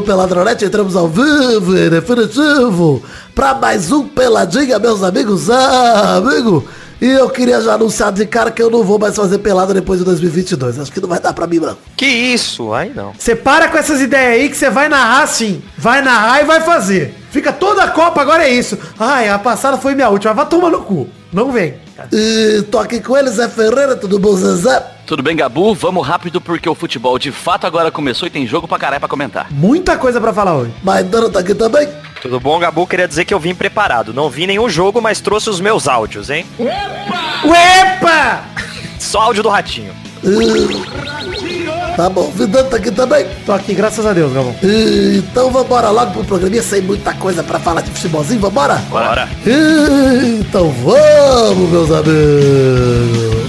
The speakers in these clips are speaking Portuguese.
do Peladronete, entramos ao vivo e definitivo para mais um Peladinha, meus amigos. Ah, amigo, e eu queria já anunciar de cara que eu não vou mais fazer pelada depois de 2022. Acho que não vai dar pra mim, não. Que isso? Aí não. Você para com essas ideias aí que você vai narrar sim. Vai narrar e vai fazer. Fica toda a Copa, agora é isso. Ai, a passada foi minha última. Vai tomar no cu. Não vem. E tô aqui com ele, Zé Ferreira, tudo bom, Zezé? Tudo bem, Gabu? Vamos rápido porque o futebol de fato agora começou e tem jogo pra caralho pra comentar. Muita coisa pra falar hoje. Maidana tá aqui também? Tudo bom, Gabu? Queria dizer que eu vim preparado. Não vi nenhum jogo, mas trouxe os meus áudios, hein? Uepa! Só áudio do Ratinho. Tá bom, Vidano tá aqui também? Tô aqui, graças a Deus, Galvão. E... Então vambora logo pro programinha sem muita coisa pra falar de futebolzinho, vambora? Bora. E... Então vamos, meus amigos.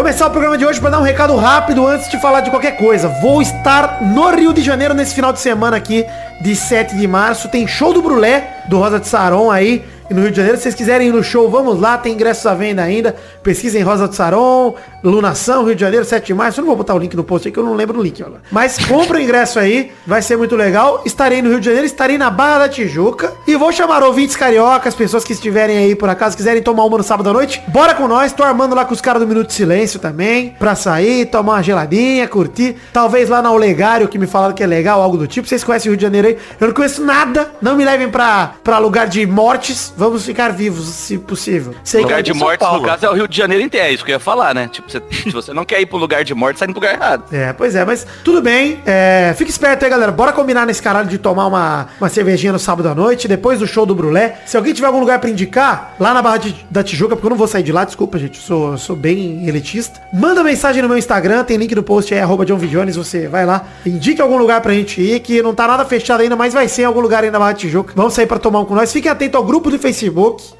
Começar o programa de hoje para dar um recado rápido antes de falar de qualquer coisa. Vou estar no Rio de Janeiro nesse final de semana aqui, de 7 de março. Tem show do Brulé, do Rosa de Saron aí, no Rio de Janeiro. Se vocês quiserem ir no show, vamos lá, tem ingressos à venda ainda. Pesquisem Rosa de Saron, Lunação, Rio de Janeiro, 7 de março. Eu não vou botar o link no post aí que eu não lembro o link. Mas compra o ingresso aí, vai ser muito legal. Estarei no Rio de Janeiro, estarei na Barra da Tijuca. E vou chamar ouvintes cariocas, pessoas que estiverem aí por acaso, quiserem tomar uma no sábado à noite. Bora com nós, tô armando lá com os caras do Minuto de Silêncio também. Pra sair, tomar uma geladinha, curtir. Talvez lá na Olegário, que me falaram que é legal, algo do tipo. Vocês conhecem o Rio de Janeiro aí? Eu não conheço nada. Não me levem pra, pra lugar de mortes. Vamos ficar vivos, se possível. Sei lugar de é São morte, Paulo. no caso, é o Rio de Janeiro inteiro. É isso que eu ia falar, né? Tipo, você- se você não quer ir pro lugar de morte, sai pro lugar errado. É, pois é, mas tudo bem. É, fica esperto aí, galera. Bora combinar nesse caralho de tomar uma, uma cervejinha no sábado à noite, depois do show do Brulé. Se alguém tiver algum lugar pra indicar, lá na Barra de- da Tijuca, porque eu não vou sair de lá, desculpa, gente. Eu sou, eu sou bem elitista. Manda mensagem no meu Instagram, tem link no post aí, arroba John Vidiones, você vai lá. Indique algum lugar pra gente ir, que não tá nada fechado ainda, mas vai ser em algum lugar aí na Barra de Tijuca. Vamos sair pra tomar um com nós. Fiquem atentos ao grupo do Facebook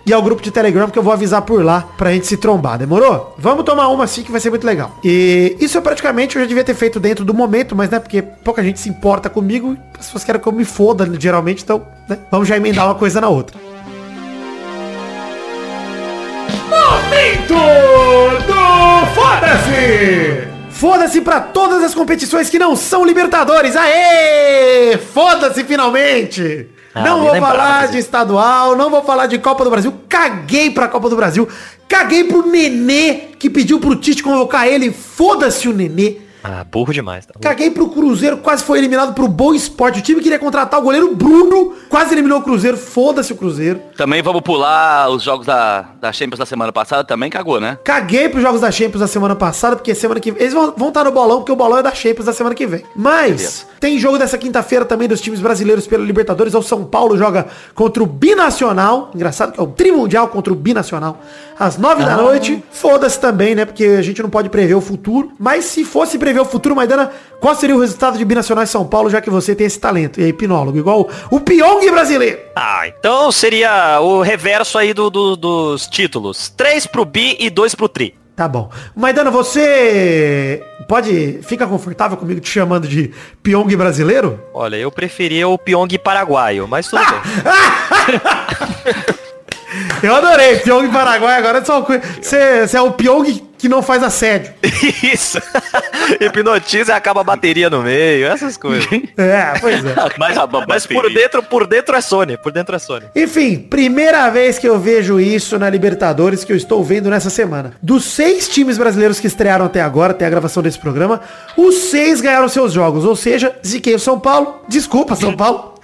e ao grupo de Telegram, que eu vou avisar por lá pra gente se trombar, demorou? Vamos tomar uma assim que vai ser muito legal. E isso é praticamente eu já devia ter feito dentro do momento, mas né, porque pouca gente se importa comigo, as pessoas querem que eu me foda geralmente, então, né, vamos já emendar uma coisa na outra. Momento do Foda-se! Foda-se pra todas as competições que não são Libertadores. Aê! Foda-se finalmente! Ah, não vou lembrava falar de estadual, não vou falar de Copa do Brasil. Caguei pra Copa do Brasil. Caguei pro Nenê, que pediu pro Tite convocar ele. Foda-se o Nenê. Ah, burro demais. Tá? Caguei pro Cruzeiro, quase foi eliminado pro Boa Esporte. O time queria contratar o goleiro Bruno, quase eliminou o Cruzeiro. Foda-se o Cruzeiro. Também vamos pular os jogos da, da Champions da semana passada, também cagou, né? Caguei pros jogos da Champions da semana passada, porque semana que vem. Eles vão, vão estar no bolão, porque o bolão é da Champions da semana que vem. Mas, tem jogo dessa quinta-feira também dos times brasileiros pela Libertadores. O São Paulo joga contra o Binacional. Engraçado que é o Trimundial contra o Binacional. Às nove da noite. Foda-se também, né? Porque a gente não pode prever o futuro. Mas se fosse prever o futuro, Maidana, qual seria o resultado de Binacional e São Paulo, já que você tem esse talento? E aí, hipnólogo, igual o, o Pyong brasileiro. Ah, então seria o reverso aí do, do- dos títulos. Três pro Bi e dois pro Tri. Tá bom. Maidana, você pode. Fica confortável comigo te chamando de Pyong brasileiro? Olha, eu preferia o Pyong paraguaio, mas tudo bem. Eu adorei. Pyong Paraguai agora é só você é o Pyong que não faz assédio. Isso. Hipnotiza e acaba a bateria no meio, essas coisas. É, pois é. Mas, Mas por dentro, por dentro é Sony, por dentro é Sony. Enfim, primeira vez que eu vejo isso na Libertadores que eu estou vendo nessa semana. Dos seis times brasileiros que estrearam até agora, até a gravação desse programa, os seis ganharam seus jogos. Ou seja, ziquei o São Paulo. Desculpa, São Paulo.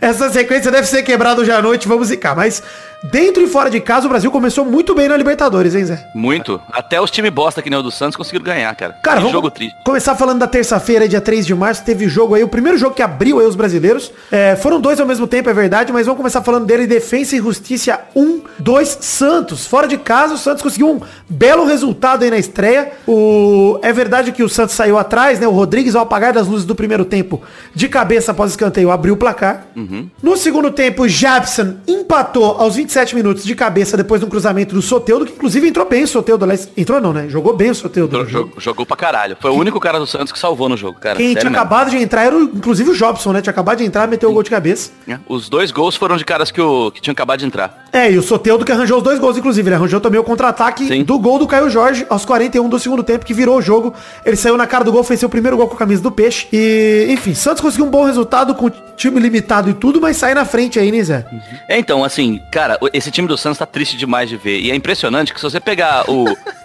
Essa sequência deve ser quebrada hoje à noite, vamos zicar. Mas dentro e fora de casa, o Brasil começou muito bem na Libertadores, hein, Zé? Muito. Até os times bosta que nem o do Santos conseguiram ganhar, cara. Cara, Que vamos jogo triste. começar falando da terça-feira, dia 3 de março, teve jogo aí, o primeiro jogo que abriu aí os brasileiros. É, foram dois ao mesmo tempo, é verdade, mas vamos começar falando dele, Defensa e Justiça 1, 2, Santos. Fora de casa, o Santos conseguiu um belo resultado aí na estreia. O... É verdade que o Santos saiu atrás, né? O Rodrigues, ao apagar das luzes do primeiro tempo, de cabeça após escanteio, abriu o placar. placar. No segundo tempo, o Jabson empatou aos 27 minutos de cabeça depois de um cruzamento do Soteudo, que inclusive entrou bem o Soteudo. aliás, Entrou não, né? Jogou bem o Soteudo. Jogou, jogou pra caralho. Foi o único cara do Santos que salvou no jogo, cara. Quem tinha mesmo. acabado de entrar era, inclusive, o Jobson, né? Tinha acabado de entrar, meteu o gol de cabeça. É, Os dois gols foram de caras que, o, que tinham acabado de entrar. É, e o Soteudo que arranjou os dois gols, inclusive. Ele arranjou também o contra-ataque do gol do Caio Jorge aos 41 do segundo tempo, que virou o jogo. Ele saiu na cara do gol, fez seu primeiro gol com a camisa do Peixe. E, enfim, Santos conseguiu um bom resultado com time limitado e tudo, mas sai na frente aí, né, Zé? É, então, assim, cara, esse time do Santos tá triste demais de ver. E é impressionante que se você pegar o,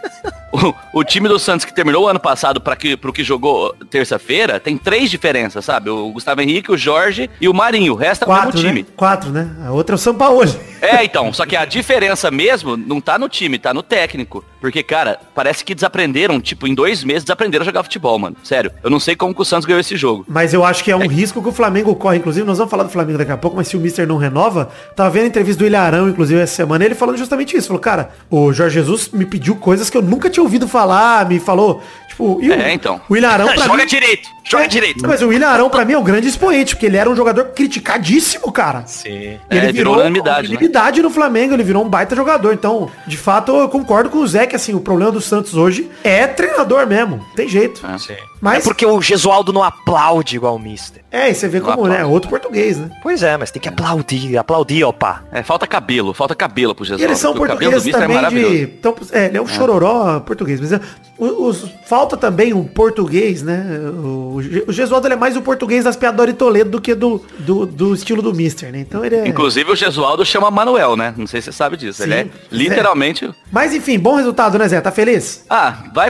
o, o time do Santos que terminou o ano passado para que, pro que jogou terça-feira, tem três diferenças, sabe? O Gustavo Henrique, o Jorge e o Marinho. O resto é o né? time. Quatro, né? A outra é o São Paulo. É, então, só que a diferença mesmo não tá no time, tá no técnico. Porque, cara, parece que desaprenderam, tipo, em dois meses desaprenderam a jogar futebol, mano. Sério. Eu não sei como que o Santos ganhou esse jogo. Mas eu acho que é um risco que o Flamengo corre. Inclusive, nós vamos falar do Flamengo daqui a pouco, mas se o Mister não renova, tava vendo a entrevista do Ilharão, inclusive, essa semana, ele falando justamente isso. Falou, cara, o Jorge Jesus me pediu coisas que eu nunca tinha ouvido falar, me falou, tipo... E o, É, então. O Ilharão, pra Joga mim... direito, joga É, direito. Mas o William Arão, pra mim, é um grande expoente, porque ele era um jogador criticadíssimo, cara. Sim. E ele É, virou virou unanimidade, né? unanimidade no Flamengo, ele virou um baita jogador. Então, de fato, eu concordo com o Zé que assim, o problema do Santos hoje é treinador mesmo. Tem jeito. É. Sim. Mas- É porque o Gesualdo não aplaude igual o Mister. É, e você vê como, Não né? aplaude. Outro português, né? Pois é, mas tem que aplaudir, aplaudir, opa. É, falta cabelo, falta cabelo pro E Jesus. eles são porque o cabelo do portugueses é também maravilhoso. de. Então, é, ele é um chororó português. Mas é, o- os- falta também um português, né? O, o Gesualdo ele é mais o português das piadas de Toledo do que do, do, do estilo do Mister, né? Então ele é. Inclusive o Gesualdo chama Manuel, né? Não sei se você sabe disso. Ele Sim, é literalmente. Mas enfim, bom resultado, né, Zé? Tá feliz? Ah, vai.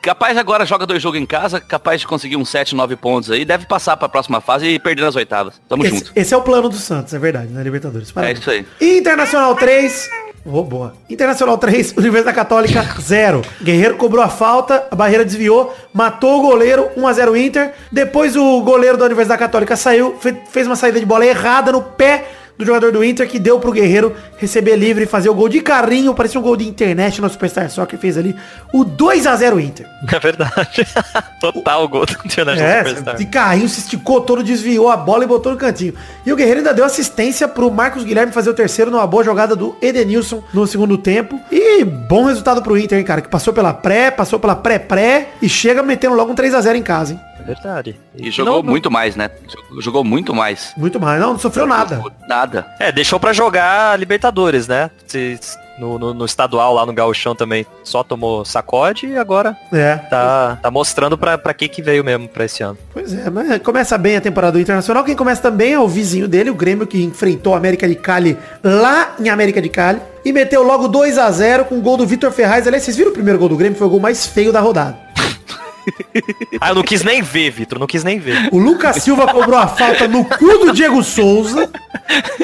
Capaz agora joga dois jogos em casa, capaz de conseguir uns 7, 9 pontos aí. Deve passar pra próxima fase e perder nas oitavas. Tamo Esse, junto. esse é o plano do Santos, é verdade, né? Libertadores. Parabéns. É isso aí. Internacional 3. Boa. Internacional 3, Universidade Católica 0. Guerreiro cobrou a falta, a barreira desviou, matou o goleiro, 1x0 Inter. Depois o goleiro da Universidade Católica saiu, fe- fez uma saída de bola errada no pé do jogador do Inter, que deu pro Guerreiro receber livre e fazer o gol de carrinho, parecia um gol de internet no Superstar Soccer, fez ali o 2x0 Inter. É verdade. Total gol do International É, Superstar. de carrinho se esticou todo, desviou a bola e botou no cantinho. E o Guerreiro ainda deu assistência pro Marcos Guilherme fazer o terceiro numa boa jogada do Edenilson no segundo tempo. E bom resultado pro Inter, hein, cara, que passou pela pré, passou pela pré-pré e chega metendo logo um 3x0 em casa, hein. É verdade. E jogou Não- não- muito mais, né? Jogou muito mais. Muito mais. Não, não sofreu nada. Nada. É, deixou pra jogar Libertadores, né? Se- No, no- no estadual lá no Gauchão também só tomou sacode e agora É. tá, tá mostrando pra, pra que que veio mesmo pra esse ano. Pois é, mas começa bem a temporada do Internacional. Quem começa também é o vizinho dele, o Grêmio, que enfrentou a América de Cali lá em América de Cali. E meteu logo 2 a 0 com o gol do Vitor Ferraz. Aliás, vocês viram o primeiro gol do Grêmio? Foi o gol mais feio da rodada. Ah, eu não quis nem ver, Vitor, não quis nem ver. O Lucas Silva cobrou a falta no cu do Diego Souza.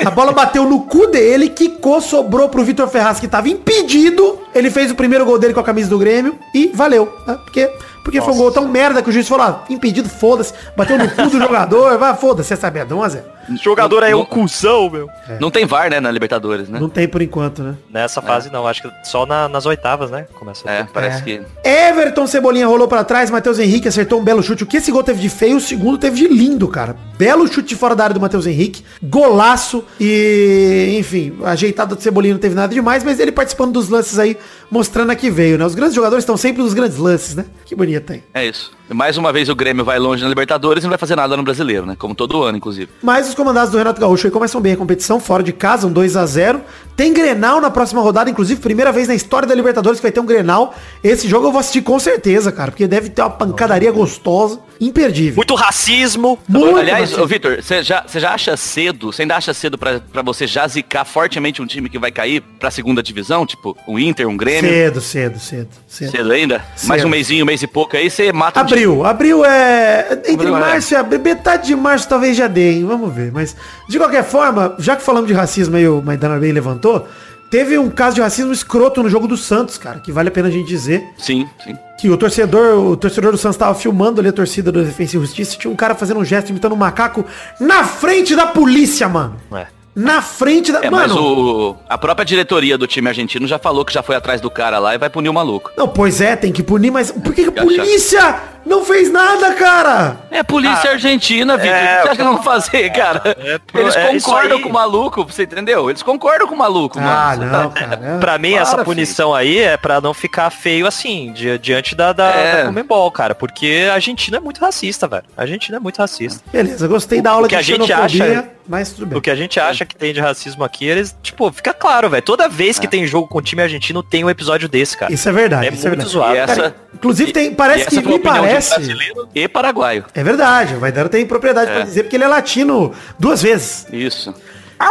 A bola bateu no cu dele, quicou, sobrou pro Vitor Ferraz, que tava impedido. Ele fez o primeiro gol dele com a camisa do Grêmio e valeu. né? Porque, porque foi um gol tão merda que o juiz falou, ah, impedido, foda-se. Bateu no cu do jogador, vai, foda-se, essa merda, 1 a 0 Jogador aí é um cuzão, meu. Não tem VAR, né, na Libertadores, né? Não tem por enquanto, né? Nessa fase não, acho que só na- nas oitavas, né? Começa a É, parece É. que. Everton Cebolinha rolou pra trás, Matheus Henrique acertou um belo chute. O que esse gol teve de feio, o segundo teve de lindo, cara. Belo chute de fora da área do Matheus Henrique, golaço e, enfim, ajeitado do Cebolinha não teve nada demais, mas ele participando dos lances aí, mostrando a que veio, né? Os grandes jogadores estão sempre nos grandes lances, né? Que bonito, hein? É isso. Mais uma vez o Grêmio vai longe na Libertadores e não vai fazer nada no brasileiro, né? Como todo ano, inclusive. Mas os comandados do Renato Gaúcho aí começam bem a competição, fora de casa, um 2 a 0 Tem Grenal na próxima rodada, inclusive, primeira vez na história da Libertadores que vai ter um Grenal. Esse jogo eu vou assistir com certeza, cara, porque deve ter uma pancadaria gostosa, imperdível. Muito racismo. Muito Aliás, racismo. Vitor, você já, já acha cedo, você ainda acha cedo pra, pra você já zicar fortemente um time que vai cair pra segunda divisão? Tipo, um Inter, um Grêmio? Cedo, cedo, cedo, cedo. Cedo ainda? Cedo. Mais um mêsinho, um mês e pouco aí, você mata um time. Abril, abril é. Entre Abril é. março e abril, metade de março talvez já dê, hein? Vamos ver. Mas, de qualquer forma, já que falamos de racismo aí, o Maidana bem levantou, teve um caso de racismo escroto no jogo do Santos, cara, que vale a pena a gente dizer. Sim, sim. Que o torcedor, o torcedor do Santos tava filmando ali a torcida do Defensa e Justiça e tinha um cara fazendo um gesto imitando um macaco na frente da polícia, mano. É. Na frente da. É, mano. mas o, a própria diretoria do time argentino já falou que já foi atrás do cara lá e vai punir o maluco. Não, pois é, tem que punir, mas por que, que a polícia Não fez nada, cara! É polícia argentina, Vitor. é, o que você acha que eles vão fazer, cara? É, pro- eles é concordam com o maluco, você entendeu? Eles concordam com o maluco, Ah, mano. Não, tá- cara. Pra mim, Para, essa filho. punição aí é pra não ficar feio assim, di- diante da, da, É. da Comembol, cara. Porque a Argentina é muito racista, velho. A Argentina é muito racista. Beleza, gostei da O aula que de a gente acha- mas tudo bem. O que a gente acha que tem de racismo aqui, eles, tipo, fica claro, velho. Toda vez que É. tem jogo com time argentino, tem um episódio desse, cara. Isso é verdade, É isso é muito verdade. zoado. E essa, Cara, inclusive tem, parece que a me parece. brasileiro e paraguaio. É verdade, o Vaidano tem propriedade pra É. dizer porque ele é latino duas vezes. Isso.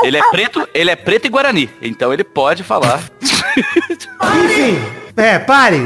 Ele é preto, ele é preto e guarani, então ele pode falar. Enfim, é, pare.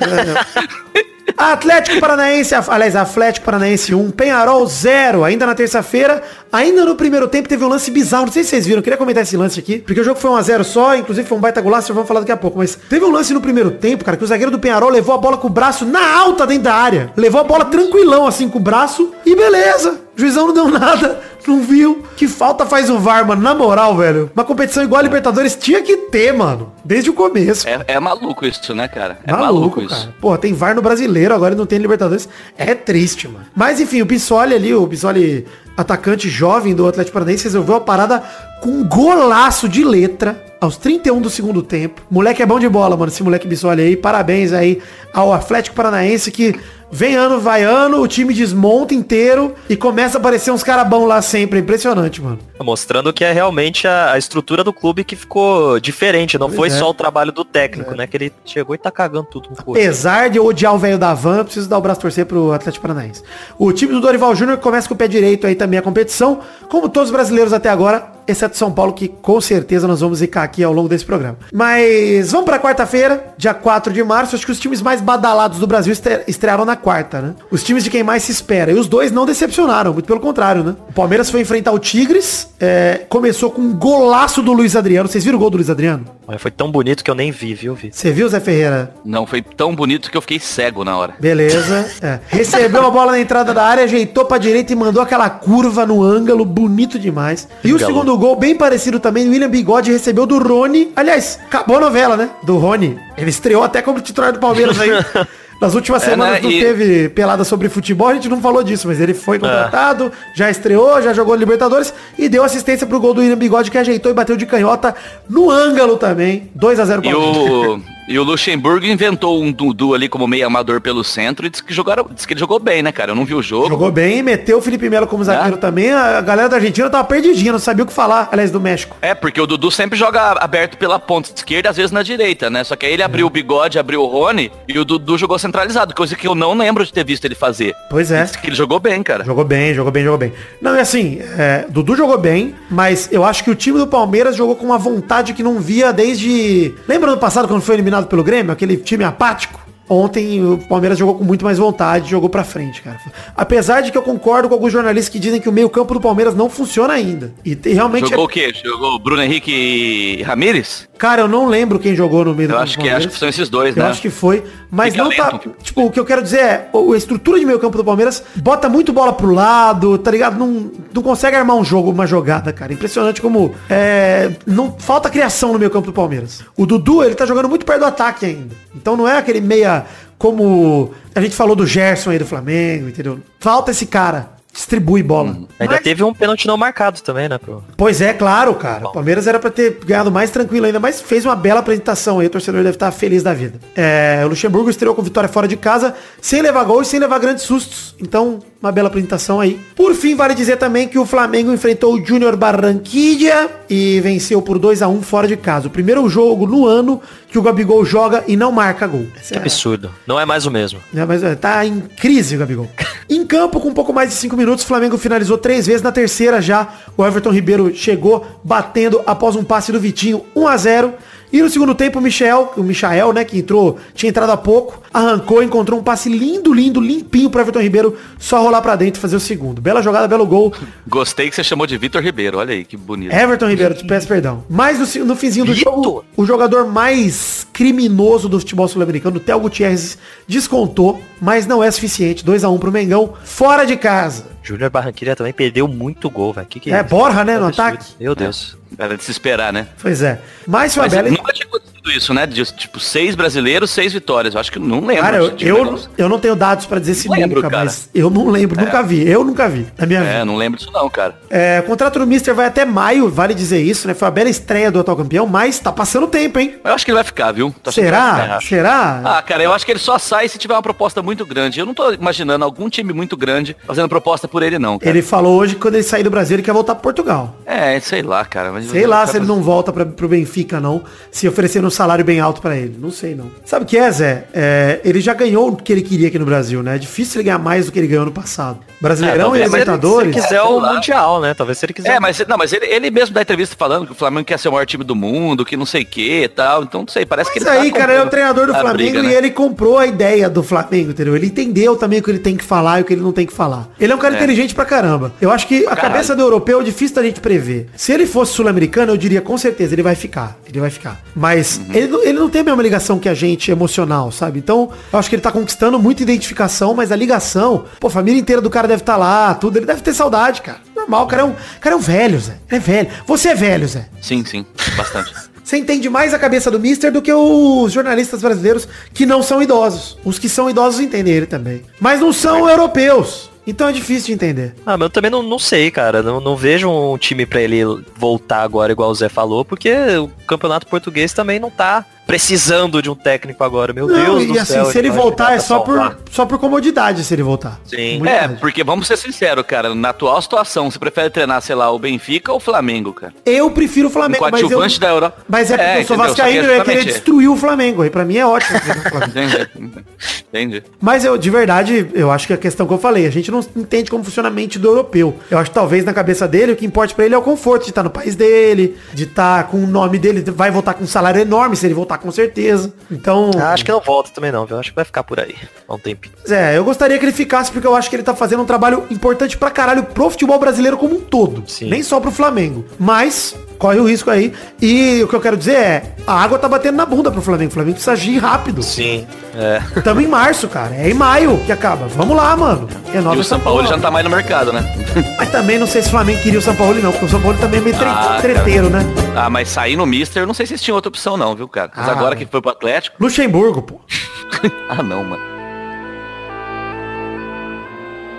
Atlético Paranaense, aliás, Atlético Paranaense 1, Penharol 0, ainda na terça-feira, ainda no primeiro tempo teve um lance bizarro, não sei se vocês viram, queria comentar esse lance aqui, porque o jogo foi 1x0 só, inclusive foi um baita golaço, vamos falar daqui a pouco, mas teve um lance no primeiro tempo, cara, que o zagueiro do Penharol levou a bola com o braço na alta dentro da área, levou a bola tranquilão assim com o braço e beleza, o juizão não deu nada, não viu, que falta faz o VAR, mano, na moral, velho, uma competição igual a Libertadores tinha que ter, mano, desde o começo. É, é maluco isso, né, cara? É Maluco, maluco, isso. cara. Porra, tem VAR no brasileiro, agora não tem Libertadores. É triste, mano. Mas enfim, o Bissoli ali, o Bissoli atacante jovem do Atlético Paranaense, resolveu a parada com um golaço de letra aos 31 do segundo tempo. Moleque é bom de bola, mano, esse moleque Bissoli aí. Parabéns aí ao Atlético Paranaense que vem ano, vai ano, o time desmonta inteiro e começa a aparecer uns caras bons lá sempre. É impressionante, mano. Mostrando que é realmente a, a estrutura do clube que ficou diferente. Não Pois foi é. só o trabalho do técnico, né? Que ele chegou e tá cagando tudo no. Apesar de eu odiar o velho da van, eu preciso dar o braço torcer pro Atlético Paranaense. O time do Dorival Júnior começa com o pé direito aí também a competição, como todos os brasileiros até agora, exceto São Paulo, que com certeza nós vamos zicar aqui ao longo desse programa. Mas vamos pra quarta-feira, dia 4 de março. Acho que os times mais badalados do Brasil estre- estrearam na quarta, né? Os times de quem mais se espera. E os dois não decepcionaram, muito pelo contrário, né? O Palmeiras foi enfrentar o Tigres, é, começou com um golaço do Luiz Adriano. Vocês viram o gol do Luiz Adriano? Mas foi tão bonito que eu nem vi, viu, Vi? Você viu, Zé Ferreira? Não, foi tão bonito que eu fiquei cego na hora. Beleza. É. Recebeu a bola na entrada da área, ajeitou pra direita e mandou aquela curva no ângulo, bonito demais. E o segundo gol, bem parecido também, o William Bigode recebeu do Rony. Aliás, acabou a novela, né? Do Rony. Ele estreou até como titular do Palmeiras aí. Nas últimas É, semanas né? não E- teve pelada sobre futebol, a gente não falou disso, mas ele foi contratado, já estreou, já jogou Libertadores e deu assistência pro gol do William Bigode que ajeitou e bateu de canhota no ângulo também. 2 a 0 E o, e o Luxemburgo inventou um Dudu ali como meio amador pelo centro e disse que, jogaram, disse que ele jogou bem, né, cara? Eu não vi o jogo. Jogou bem, meteu o Felipe Melo como zagueiro Ah. também. A galera da Argentina tava perdidinha, não sabia o que falar. Aliás, do México. É, porque o Dudu sempre joga aberto pela ponta esquerda, às vezes na direita, né? Só que aí ele abriu o bigode, abriu o Rony e o Dudu jogou centralizado, coisa que eu não lembro de ter visto ele fazer. Pois é. Disse que ele jogou bem, cara. Jogou bem, jogou bem, jogou bem. Não, é assim, é, Dudu jogou bem, mas eu acho que o time do Palmeiras jogou com uma vontade que não via desde... Lembra ano passado quando foi eliminado pelo Grêmio? Aquele time apático? Ontem o Palmeiras jogou com muito mais vontade, jogou pra frente, cara. Apesar de que eu concordo com alguns jornalistas que dizem que o meio campo do Palmeiras não funciona ainda. E te- realmente... Jogou é- o quê? Jogou Bruno Henrique e Ramires? Cara, eu não lembro quem jogou no meio do Eu acho que, acho Palmeiras. que são esses dois, Eu né? acho que foi. Mas Fica não tá. lento. Tipo, o que eu quero dizer é, a estrutura de meio campo do Palmeiras bota muito bola pro lado, tá ligado? Não, não consegue armar um jogo, uma jogada, cara. Impressionante como. É, não falta criação no meio campo do Palmeiras. O Dudu, ele tá jogando muito perto do ataque ainda. Então não é aquele meia como a gente falou do Gerson aí do Flamengo, entendeu? Falta esse cara. Distribui bola. Ainda Mas- teve um pênalti não marcado também, né, pro... Pois é, claro, cara. O Palmeiras era pra ter ganhado mais tranquilo ainda, mas fez uma bela apresentação aí. O torcedor deve estar feliz da vida. É, o Luxemburgo estreou com vitória fora de casa, sem levar gol e sem levar grandes sustos. Então, uma bela apresentação aí. Por fim, vale dizer também que o Flamengo enfrentou o Júnior Barranquilla e venceu por 2 a 1 fora de casa. O primeiro jogo no ano que o Gabigol joga e não marca gol. Que é- absurdo. Não é mais o mesmo. mas é, tá em crise o Gabigol. em campo, com um pouco mais de 5 minutos, o Flamengo finalizou três vezes. Na terceira já, o Everton Ribeiro chegou batendo após um passe do Vitinho, 1 a 0 E no segundo tempo, o Michel, o Michael, né, que entrou, tinha entrado há pouco, arrancou, encontrou um passe lindo, lindo, limpinho pro Everton Ribeiro, só rolar pra dentro e fazer o segundo. Bela jogada, belo gol. Gostei que você chamou de Vitor Ribeiro, olha aí, que bonito. Everton Ribeiro, te peço perdão. Mas no, no finzinho do Vitor? jogo, o jogador mais criminoso do futebol sul-americano, o Theo Gutierrez, descontou, mas não é suficiente. 2 a 1 pro Mengão, fora de casa. Júnior Barranquilla também perdeu muito gol, velho. Que que É, isso? Borra, né, no Absurdo. ataque. Meu Deus. Era de se esperar, né? Pois é. Mas foi uma Mas bela... nunca tinha isso, né? De, tipo, seis brasileiros, seis vitórias. Eu acho que não lembro. Cara, eu, eu, eu não tenho dados pra dizer se Não lembro, nunca, cara. mas eu não lembro, nunca vi. Eu nunca vi na minha vida. É, não lembro disso não, cara. É, o contrato do Mister vai até maio, vale dizer isso, né? Foi a bela estreia do atual campeão, mas tá passando tempo, hein? Eu acho que ele vai ficar, viu? Tô vai Será? ficar. Será? Ah, cara, eu acho que ele só sai se tiver uma proposta muito grande. Eu não tô imaginando algum time muito grande fazendo proposta por ele, não, cara. Ele falou hoje que quando ele sair do Brasil, ele quer voltar pro Portugal. É, sei lá, cara. Sei lá se ele não volta pra, pro Benfica, não. Se oferecer um salário bem alto pra ele. Não sei, não. Sabe o que é, Zé? É, ele já ganhou o que ele queria aqui no Brasil, né? É difícil ele ganhar mais do que ele ganhou no passado. Brasileirão É, e. Libertadores. Se ele quiser É, o lá. Mundial, né? Talvez se ele quiser. É, mas, não, mas ele, ele mesmo dá entrevista falando que o Flamengo quer ser o maior time do mundo, que não sei o que e tal. Então, não sei, parece que Mas ele tá aí, cara, ele é o treinador do Flamengo briga, e né? ele comprou a ideia do Flamengo, entendeu? Ele entendeu também o que ele tem que falar e o que ele não tem que falar. Ele é um cara É. inteligente pra caramba. Eu acho que a caralho. cabeça do europeu é difícil da gente prever. Se ele fosse sul-americano, eu diria com certeza, ele vai ficar. Ele vai ficar. Mas Uhum. ele, não- ele não tem a mesma ligação que a gente emocional, sabe? Então, eu acho que ele tá conquistando muita identificação, mas a ligação, pô, a família inteira do cara deve estar lá, tudo. Ele deve ter saudade, cara. Normal, o cara é um, cara é um velho, Zé. Ele é velho. Você é velho, Zé. Sim, sim, bastante. Você entende mais a cabeça do Mister do que os jornalistas brasileiros que não são idosos. Os que são idosos entendem ele também. Mas não são europeus. Então é difícil de entender. Ah, mas eu também não, não sei, cara. Não, não vejo um time pra ele voltar agora, igual o Zé falou, porque o campeonato português também não tá precisando de um técnico agora. Meu Não, Deus e do assim, céu. se ele voltar é só por, só por comodidade se ele voltar. Sim. Muito É, porque vamos ser sinceros, cara, na atual situação, você prefere treinar, sei lá, o Benfica ou o Flamengo, cara? Eu prefiro o Um Flamengo, mas, eu, da Europa. mas é porque eu sou entendeu? Que vascaíno e eu ia querer destruir o Flamengo. E pra mim é ótimo. treinar o Flamengo. Entendi. Entendi. Mas eu, de verdade, eu acho que a questão que eu falei, a gente não entende como funciona a mente do europeu. Eu acho que talvez na cabeça dele, o que importa pra ele é o conforto de estar no país dele, de estar com o nome dele, vai voltar com um salário enorme se ele voltar com certeza. Então, Ah, acho que não volta também não, viu? Acho que vai ficar por aí. Há um tempinho. é, eu gostaria que ele ficasse porque eu acho que ele tá fazendo um trabalho importante pra caralho pro futebol brasileiro como um todo. Sim. Nem só pro Flamengo. Mas, corre o risco aí. E o que eu quero dizer é, a água tá batendo na bunda pro Flamengo. O Flamengo precisa agir rápido. Sim. É. Tamo em março, cara. É em maio que acaba. Vamos lá, mano. Renova E o São Paulo porra. já não tá mais no mercado, né? Mas também não sei se o Flamengo queria o São Paulo não, porque o São Paulo também é meio tre- Ah, treteiro, né? Ah, mas sair no Mister, eu não sei se eles tinham outra opção não, viu, cara? Mas Ah, agora que foi pro Atlético... Luxemburgo, pô. Ah, não, mano.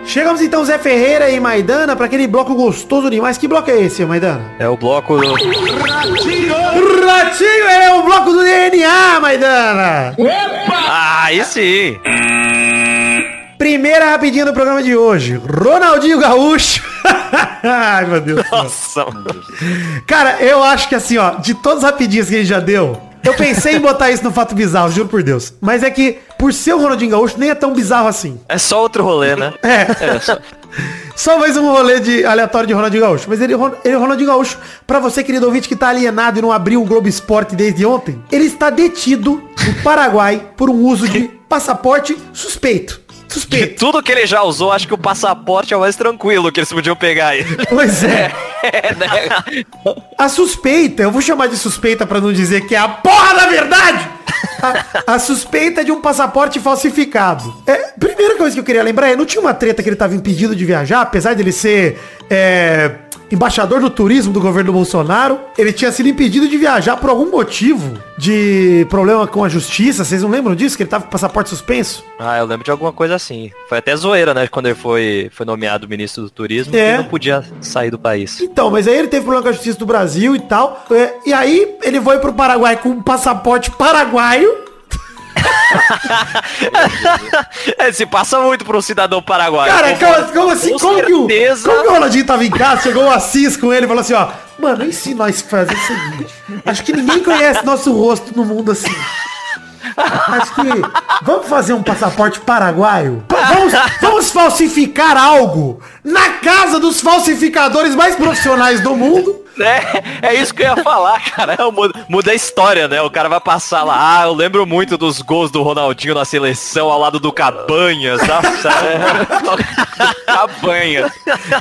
Chegamos então, Zé Ferreira e Maidana, pra aquele bloco gostoso demais. Que bloco é esse, Maidana? É o bloco. do- Ratinho é o bloco do DNA, Maidana! Ah, aí sim. Primeira rapidinha do programa de hoje. Ronaldinho Gaúcho. Ai, meu Deus. do céu. Nossa. Cara, eu acho que assim, ó, de todas as rapidinhas que ele já deu, eu pensei em botar isso no fato bizarro, juro por Deus. Mas é que, por ser o Ronaldinho Gaúcho, nem é tão bizarro assim. É só outro rolê, né? É. Só mais um rolê de aleatório de Ronaldinho Gaúcho. Mas ele, ele Ronaldinho Gaúcho, pra você, querido ouvinte, que tá alienado e não abriu o Globo Esporte desde ontem, ele está detido no Paraguai por um uso de passaporte suspeito. De Suspeito. tudo que ele já usou, acho que o passaporte é o mais tranquilo que eles podiam pegar aí. Pois é. É, né? A suspeita, eu vou chamar de suspeita pra não dizer que é a porra da verdade. A, a suspeita é de um passaporte falsificado. É, primeira coisa que eu queria lembrar é, não tinha uma treta que ele tava impedido de viajar, apesar de ele ser é, embaixador do turismo do governo Bolsonaro, ele tinha sido impedido de viajar por algum motivo de problema com a justiça. Vocês não lembram disso? Que ele tava com passaporte suspenso? Ah, eu lembro de alguma coisa assim. Foi até zoeira, né? Quando ele foi, foi nomeado ministro do turismo, É. que não podia sair do país. Então, mas aí ele teve problema com a justiça do Brasil e tal. é, e aí ele foi pro Paraguai com um passaporte paraguaio. é, se passa muito pra um cidadão paraguaio. Cara, Como- como, assim? com Como que, o, como que o Ronaldinho tava em casa, chegou o Assis com ele e falou assim, ó, mano, ensina nós fazer o seguinte. Acho que ninguém conhece nosso rosto no mundo assim. Acho que vamos fazer um passaporte paraguaio? Pa- Vamos, vamos falsificar algo na casa dos falsificadores mais profissionais do mundo. É, é isso que eu ia falar, cara. É, muda, muda a história, né? O cara vai passar lá. Ah, eu lembro muito dos gols do Ronaldinho na seleção ao lado do Cabanhas, sabe? Cabanha.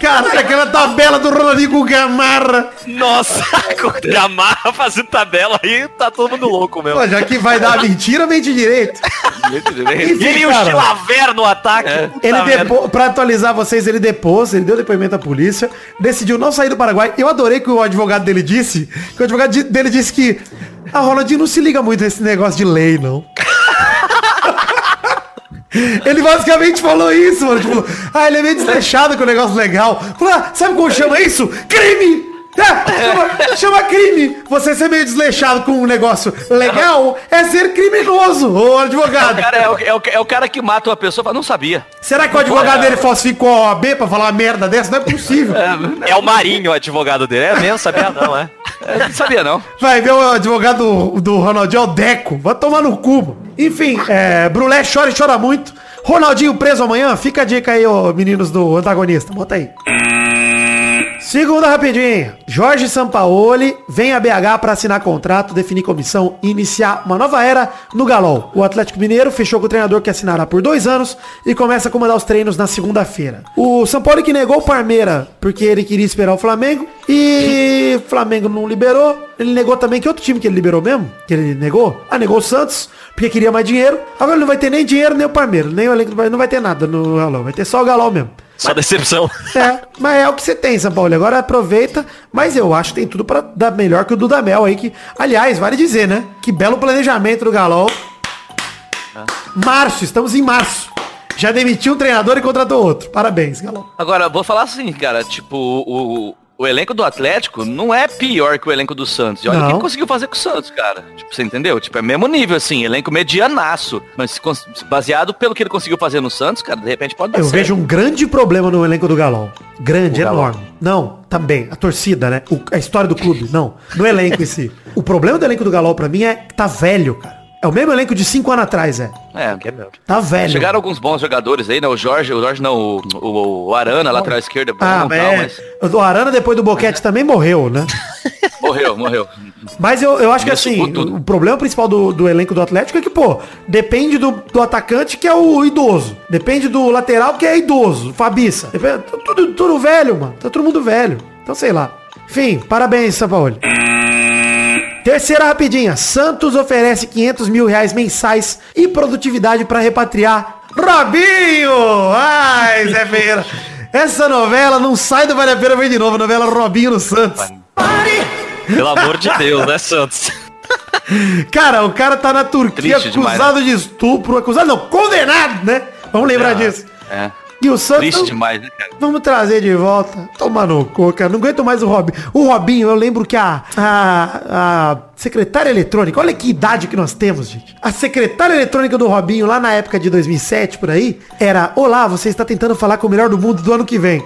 Caralho, aquela tabela do Ronaldinho com o Gamarra. Nossa, com o Gamarra fazendo tabela aí, tá todo mundo louco mesmo. Pô, já que vai dar mentira, mente direito. E Enfim, ele e o cara. Chilaver no ataque. Puta Ele depo... Pra atualizar vocês, ele depôs, ele deu depoimento à polícia, decidiu não sair do Paraguai. Eu adorei que o advogado dele disse, que o advogado dele disse que A Ronaldinho não se liga muito nesse negócio de lei, não. Ele basicamente falou isso, mano. Tipo, ah, ele é meio desleixado com o negócio legal. Falou, ah, sabe como chama isso? Crime! É, chama, chama crime. Você ser meio desleixado com um negócio legal é ser criminoso, ô O advogado. cara é, o, é o- é o cara que mata uma pessoa fala, não sabia. Será que o advogado dele falsificou a OAB pra falar uma merda dessa? Não é possível. É o Marinho, o advogado dele. É mesmo, sabia não, é? É, não sabia não. Vai ver o advogado do, do Ronaldinho, é o Deco. Vai tomar no cu. mano. Enfim, é, Brulé chora e chora muito. Ronaldinho preso amanhã. Fica a dica aí, ô meninos do antagonista. Bota aí. Segunda rapidinha. Jorge Sampaoli vem a BH para assinar contrato, definir comissão e iniciar uma nova era no Galol. O Atlético Mineiro fechou com o treinador que assinará por dois anos e começa a comandar os treinos na segunda-feira. O Sampaoli que negou o Parmeira porque ele queria esperar o Flamengo e o Flamengo não liberou. Ele negou também que outro time que ele liberou mesmo? Que ele negou? Ah, negou o Santos porque queria mais dinheiro. Agora não vai ter nem dinheiro nem o Parmeira, nem o elenco, não vai ter nada no Galol. Vai ter só o Galol mesmo. Só decepção. É, mas é o que você tem, São Paulo. Agora aproveita, mas eu acho que tem tudo pra dar melhor que o Dudamel aí, que, aliás, vale dizer, né? Que belo planejamento do Galol. Março, estamos em março. Já demitiu um treinador e contratou outro. Parabéns, Galol. Agora, vou falar assim, cara, tipo, o, o elenco do Atlético não é pior que o elenco do Santos. E olha o que conseguiu fazer com o Santos, cara. Tipo, você entendeu? Tipo, é mesmo nível, assim, elenco medianaço. Mas baseado pelo que ele conseguiu fazer no Santos, cara, de repente pode dar Eu certo. vejo um grande problema no elenco do Galol. Grande, O enorme. Não, também. A torcida, né? O- a história do clube. Não. No elenco em si. O problema do elenco do Galol pra mim é que tá velho, cara. É o mesmo elenco de cinco anos atrás, é. É, Que é mesmo. Tá velho. Chegaram alguns bons jogadores aí, né? O Jorge, o Jorge não, o, o, o Arana, lateral esquerdo, é bom, Ah, tal, mas, mas é. O Arana, depois do Boquete, também morreu, né? morreu, morreu. Mas eu, eu acho que assim, tudo. o problema principal do, do elenco do Atlético é que, pô, depende do, do atacante que é o idoso. Depende do lateral que é idoso, Fabiça. Depende, tá tudo, tudo velho, mano. Tá todo mundo velho. Então sei lá. Enfim, parabéns, Sampaoli. Terceira rapidinha. Santos oferece 500 mil reais mensais e produtividade para repatriar Robinho! Ai, Zé Feira. Essa novela não sai do Vale a Pena Ver de novo. Novela Robinho no Santos. Pelo amor de Deus, né, Santos? Cara, o cara tá na Turquia Triste demais, acusado de estupro, acusado não, condenado, né? Vamos lembrar disso. É. E o Santos, Triste demais, né, cara? vamos trazer de volta. Toma no cu, cara. Não aguento mais o Robinho. O Robinho, eu lembro que a, a, a secretária eletrônica, olha que idade que nós temos, gente. A secretária eletrônica do Robinho, lá na época de 2007, por aí, era, olá, você está tentando falar com o melhor do mundo do ano que vem.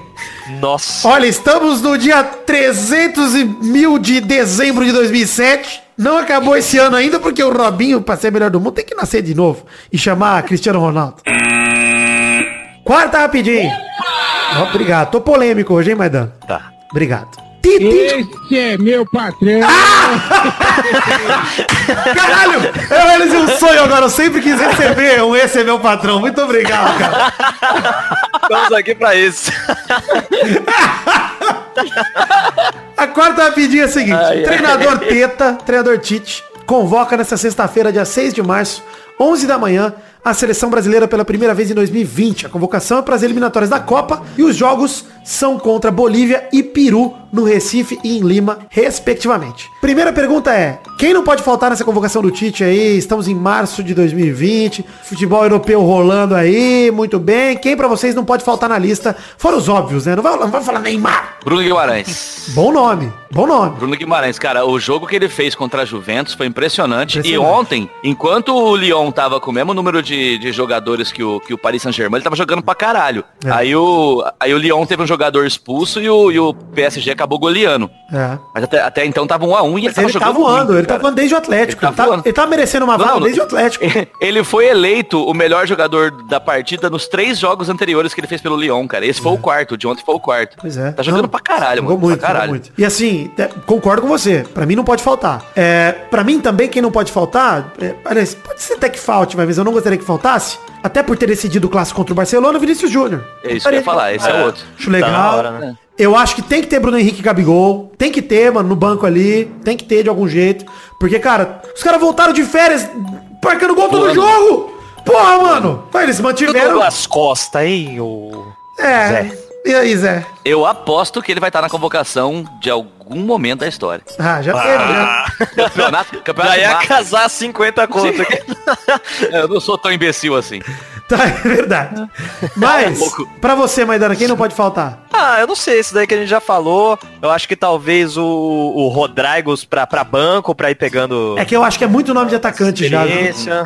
Nossa. Olha, estamos no dia 300 e mil de dezembro de 2007. Não acabou esse ano ainda, porque o Robinho, pra ser melhor do mundo, tem que nascer de novo e chamar Cristiano Ronaldo. Quarta rapidinho. Obrigado. Tô polêmico hoje, hein, Maidan? Tá. Obrigado. Titi. Esse é meu patrão. Caralho! Eu realizei um sonho agora. Eu sempre quis receber um Esse é meu patrão. Muito obrigado, cara. Estamos aqui pra isso. A quarta rapidinha é a seguinte. treinador Teta, treinador Tite, convoca nesta sexta-feira, dia 6 de março, 11 da manhã, a seleção brasileira pela primeira vez em 2020. A convocação é para as eliminatórias da Copa e os jogos são contra Bolívia e Peru no Recife e em Lima, respectivamente. Primeira pergunta é: quem não pode faltar nessa convocação do Tite aí? Estamos em março de 2020, futebol europeu rolando aí, muito bem. Quem pra vocês não pode faltar na lista? Fora os óbvios, né? Não vai, não vai falar Neymar. Bruno Guimarães. Bom nome, bom nome. Bruno Guimarães, cara, o jogo que ele fez contra a Juventus foi impressionante. Impressionante. E ontem, enquanto o Lyon tava com o mesmo número de, de jogadores que o, que o Paris Saint-Germain, ele tava jogando pra caralho. É. Aí, o, aí o Lyon teve um jogador expulso e o, e o PSG acabou goleando. É. Mas até, até então tava um a um e ele Mas tava ele tá jogando voando, muito, ele tá cara. voando desde o Atlético. Ele Ele tá tá, voando. ele tá merecendo uma vaga desde o Atlético. Ele foi eleito o melhor jogador da partida nos três jogos anteriores que ele fez pelo Lyon, cara. Esse foi o quarto, de ontem foi o quarto. Pois é. Tá jogando Não, pra caralho, mano. muito, pra caralho. muito. E assim, é, concordo com você. Pra mim não pode faltar. É, pra mim também quem não pode faltar, é, aliás, pode ser até que falte, mas eu não gostaria que faltasse. Até por ter decidido o clássico contra o Barcelona, Vinícius Júnior. É isso que eu ia falar, esse é, É. outro. Acho legal. Tá hora, né? Eu acho que tem que ter Bruno Henrique e Gabigol. Tem que ter, mano, no banco ali. Tem que ter de algum jeito. Porque, cara, os caras voltaram de férias, marcando gol todo jogo. Porra, mano. Eles Tudo mantiveram. as costas, hein, o... É. Zé. E aí, Zé? Eu aposto que ele vai estar na convocação de algum momento da história. Ah, já teve, já. Campeonato, campeonato Já ia casar 50 conto aqui. Eu não sou tão imbecil assim. Tá, é verdade. Mas, pra você, Maidana, quem não pode faltar? Ah, eu não sei, isso daí que a gente já falou. Eu acho que talvez o, o Rodrigos pra, pra banco, pra ir pegando. É que eu acho que é muito nome de atacante já. viu?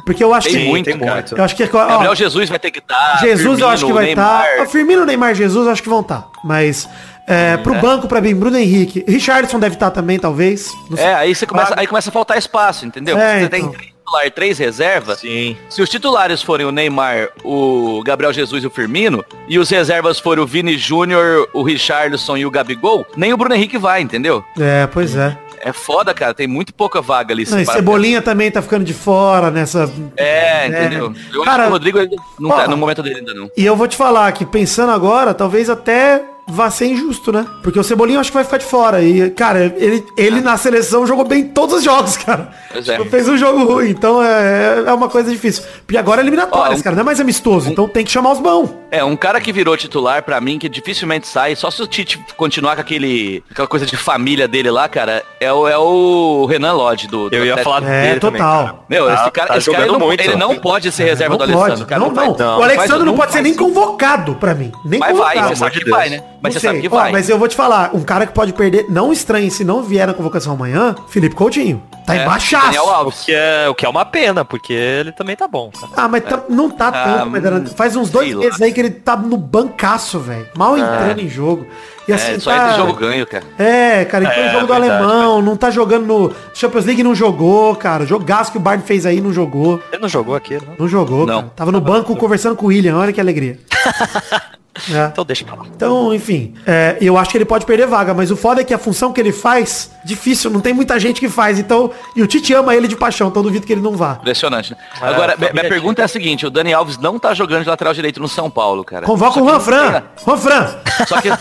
Porque eu acho Tem que... muito, tem muito. Eu acho que... Ó, Gabriel Jesus vai ter que estar. Jesus eu acho que vai estar. O Firmino, Neymar, Jesus eu acho que vão estar. Mas é, pro banco, pra mim, Bruno Henrique. Richardson deve estar também, talvez. É, aí você começa, aí começa a faltar espaço, entendeu? É, você então. tem titular, três reservas. Sim. Se os titulares forem o Neymar, o Gabriel Jesus e o Firmino, e os reservas forem o Vini Júnior, o Richarlison e o Gabigol, nem o Bruno Henrique vai, entendeu? É, pois é. É foda, cara. Tem muito pouca vaga ali. Não, e Cebolinha também tá ficando de fora nessa. pra- É, entendeu? Eu Cara, acho que o Rodrigo não ó, tá no momento dele ainda não. E eu vou te falar que pensando agora, talvez até vá ser injusto, né? Porque o Cebolinha eu acho que vai ficar de fora. E, cara, ele, ele na seleção jogou bem em todos os jogos, cara. Pois é. Tipo, Fez um jogo ruim, então é, é uma coisa difícil. Porque agora é eliminatórias, Ó, um- cara, não é mais amistoso, então tem que chamar os bons. É, um cara que virou titular pra mim, que dificilmente sai, só se o Tite continuar com aquele, aquela coisa de família dele lá, cara, é o, é o Renan Lodge do, do Eu ia Atlético. falar É, dele também, total. cara. Meu, Tá- esse cara, tá esse cara não, muito. ele não pode ser reserva não do pode. Alessandro. cara, não, não. vai- O Alexandre não, pode ser nem convocado pra mim. Nem Mas vai, convocado. você sabe de que vai, né? Mas Não você sabe que Ó, vai. mas eu vou te falar, um cara que pode perder, não estranhe se não vier na convocação amanhã, Felipe Coutinho. Tá É, embaixaço. Daniel O que, é, o que é uma pena, porque ele também tá bom. cara. Ah, mas tá- não tá Ah, tanto, Medrano. Faz uns dois lá. meses aí que ele tá no bancaço, velho. Mal entrando em jogo. E assim, É, só tá... entra jogo ganho, cara. É, cara, entrou É, jogo do verdade, alemão, não tá jogando no Champions League, não jogou, cara. Jogaço que o Bayern fez aí, não jogou. Ele não jogou aqui, não? Não jogou, Não. cara. Tava no banco conversando com o William, olha que alegria. É. Então deixa pra lá. Então, enfim, é, eu acho que ele pode perder vaga, mas o foda é que a função que ele faz, difícil, não tem muita gente que faz. Então, e o Tite ama ele de paixão, então duvido que ele não vá. Impressionante, né? Agora, minha, minha família pergunta é a seguinte, o Dani Alves não tá jogando de lateral direito no São Paulo, cara. Convoca o Juan Fran. Juan Fran. Só que, é,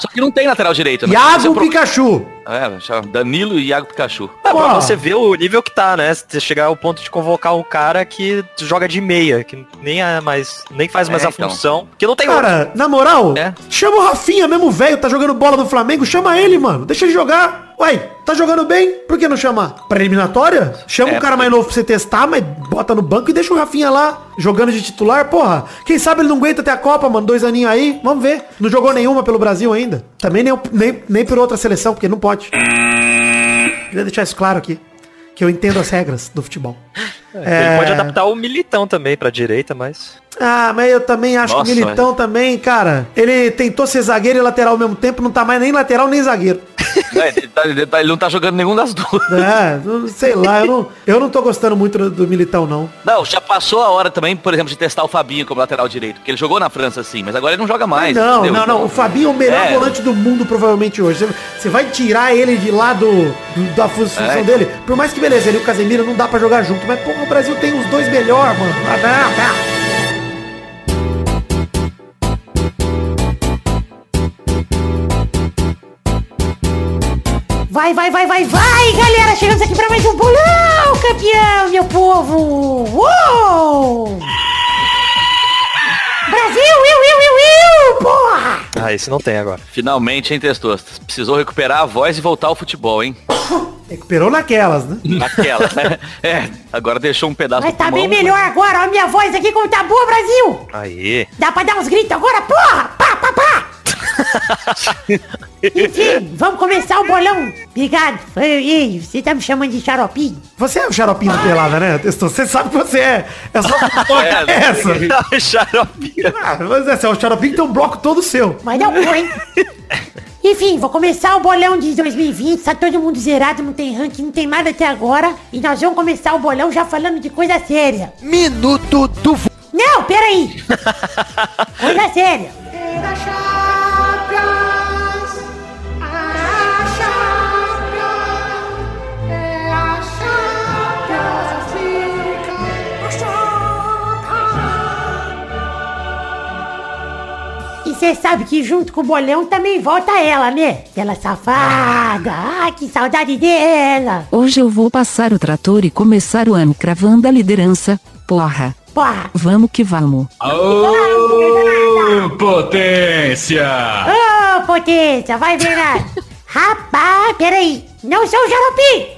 só que não tem lateral direito. né? Iago é pro- Pikachu. É, Danilo e Iago Pikachu. Pô. pra você ver o nível que tá, né? Você chegar ao ponto de convocar um cara que joga de meia, que nem é mais, nem faz mais É, a então. função, que não tem outro. Cara, na moral, É. chama o Rafinha mesmo, velho, tá jogando bola no Flamengo, chama ele, mano. Deixa ele jogar. Uai, tá jogando bem? Por que não chamar? Pra eliminatória? Chama É, um cara mais novo pra você testar, mas bota no banco e deixa o Rafinha lá, jogando de titular, porra. Quem sabe ele não aguenta até a Copa, mano, dois aninhos aí. Vamos ver. Não jogou nenhuma pelo Brasil ainda. Também nem, nem, nem por outra seleção, porque não pode. Queria deixar isso claro aqui. Que eu entendo as regras do futebol. Ele pode adaptar o militão também pra direita, mas. Ah, mas eu também acho Nossa, que o Militão também, cara, ele tentou ser zagueiro e lateral ao mesmo tempo, não tá mais nem lateral nem zagueiro. É, ele, tá- ele tá- ele não tá jogando nenhum das duas. É, não- sei lá, eu não, eu não tô gostando muito do, do Militão, não. Não, já passou a hora também, por exemplo, de testar o Fabinho como lateral direito. Porque ele jogou na França, assim, mas agora ele não joga mais. não, entendeu? não, não, o Fabinho é o melhor É. volante do mundo, provavelmente, hoje. Você, vai tirar ele de lá do, do- da fu- função É. dele, por mais que beleza, ele e o Casemiro não dá pra jogar junto, mas, pô, o Brasil tem os dois melhor, mano. Ah. Vai, vai, vai, vai, vai, galera! Chegamos aqui pra mais um bolão, campeão, meu povo! Uou! Brasil, eu, eu, eu, eu, porra! Ah, esse não tem agora. Finalmente, hein, Testostas? Precisou recuperar a voz e voltar ao futebol, hein? Recuperou naquelas, né? Naquela, né? É, agora deixou um pedaço Mas tá bem melhor agora, ó, a minha voz aqui como tá boa, Brasil! Aí. Dá pra dar uns gritos agora, porra! Pá, pá, pá! Enfim, vamos começar o bolão. Obrigado. Ei, você tá me chamando de xaropinho? Você é o xaropinho do pelada, né, Testor? Você sabe que você é. É só É, né? essa. Xaropinha. Ah, mas é, você é o xaropinho tem um bloco todo seu. Mas não foi, hein? Enfim, vou começar o bolão de 2020, tá todo mundo zerado, não tem ranking, não tem nada até agora. E nós vamos começar o bolão já falando de coisa séria. Minuto do Não, peraí! coisa séria. Você sabe que junto com o bolão também volta ela, né? Aquela safada. Ai, que saudade dela. Hoje eu vou passar o trator e começar o ano cravando a liderança. Porra, Porra. Vamos que vamos. Ô, potência! Ô, potência, vai, Bernardo. Rapaz, peraí. Não sou o Xarope.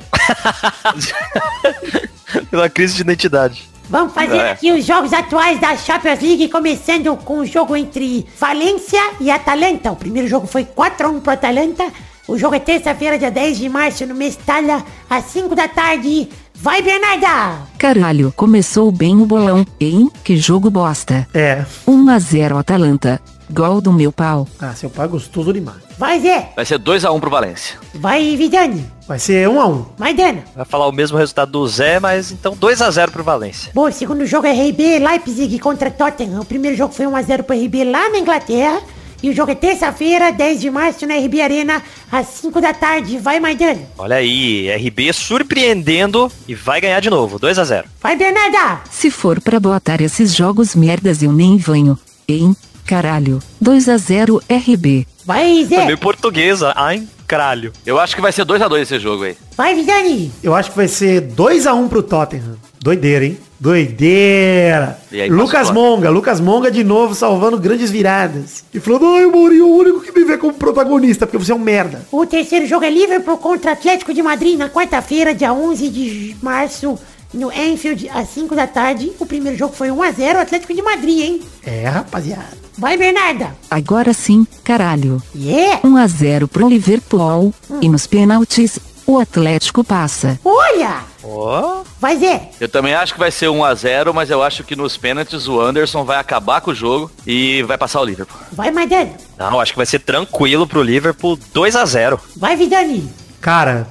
Pela crise de identidade. Vamos fazer É. aqui os jogos atuais da Champions League, começando com o jogo entre Valência e Atalanta. O primeiro jogo foi 4x1 pro Atalanta. O jogo é terça-feira, dia 10 de março, no Mestalha, às 5 da tarde. Vai, Bernarda! Caralho, começou bem o bolão, hein? Que jogo bosta. É. 1 a 0 Atalanta. Gol do meu pau. Ah, seu pai é gostoso demais. Vai, Zé! Vai ser 2x1 pro Valência. Vai, Vidani! Vai ser um a um. Vai, Dana! Vai falar o mesmo resultado do Zé, mas então 2x0 pro Valência. Bom, o segundo jogo é RB Leipzig contra Tottenham. O primeiro jogo foi 1x0 pro RB lá na Inglaterra. E o jogo é terça-feira, 10 de março, na RB Arena, às 5 da tarde. Vai, Maidana! Olha aí, RB surpreendendo e vai ganhar de novo, 2x0. Vai, Bernarda! Se for pra botar esses jogos merdas eu nem venho. Hein? Caralho. 2 a 0 RB. Vai, Zé! meio portuguesa, ai, caralho. Eu acho que vai ser 2x2 esse jogo aí. Vai, Vidani! Eu acho que vai ser 2 a 1 pro Tottenham. Doideira, hein? Doideira. Aí, Lucas Monga, Lucas Monga de novo salvando grandes viradas. E falando, ai, Mourinho, o único que me vê como protagonista, porque você é um merda. O terceiro jogo é Liverpool contra Atlético de Madrid na quarta-feira, dia 11 de março, no Enfield, às 5 da tarde. O primeiro jogo foi 1x0 Atlético de Madrid, hein? É, rapaziada. Vai, Bernarda! Agora sim, caralho. Yeah! 1 a 0 pro Liverpool. E nos pênaltis, o Atlético passa. Olha! Ó, Vai, Zé! Eu também acho que vai ser 1x0, mas eu acho que nos pênaltis o Anderson vai acabar com o jogo e vai passar o Liverpool. Vai, Maidana! não, acho que vai ser tranquilo pro Liverpool, 2x0. Vai, Vidani! Cara,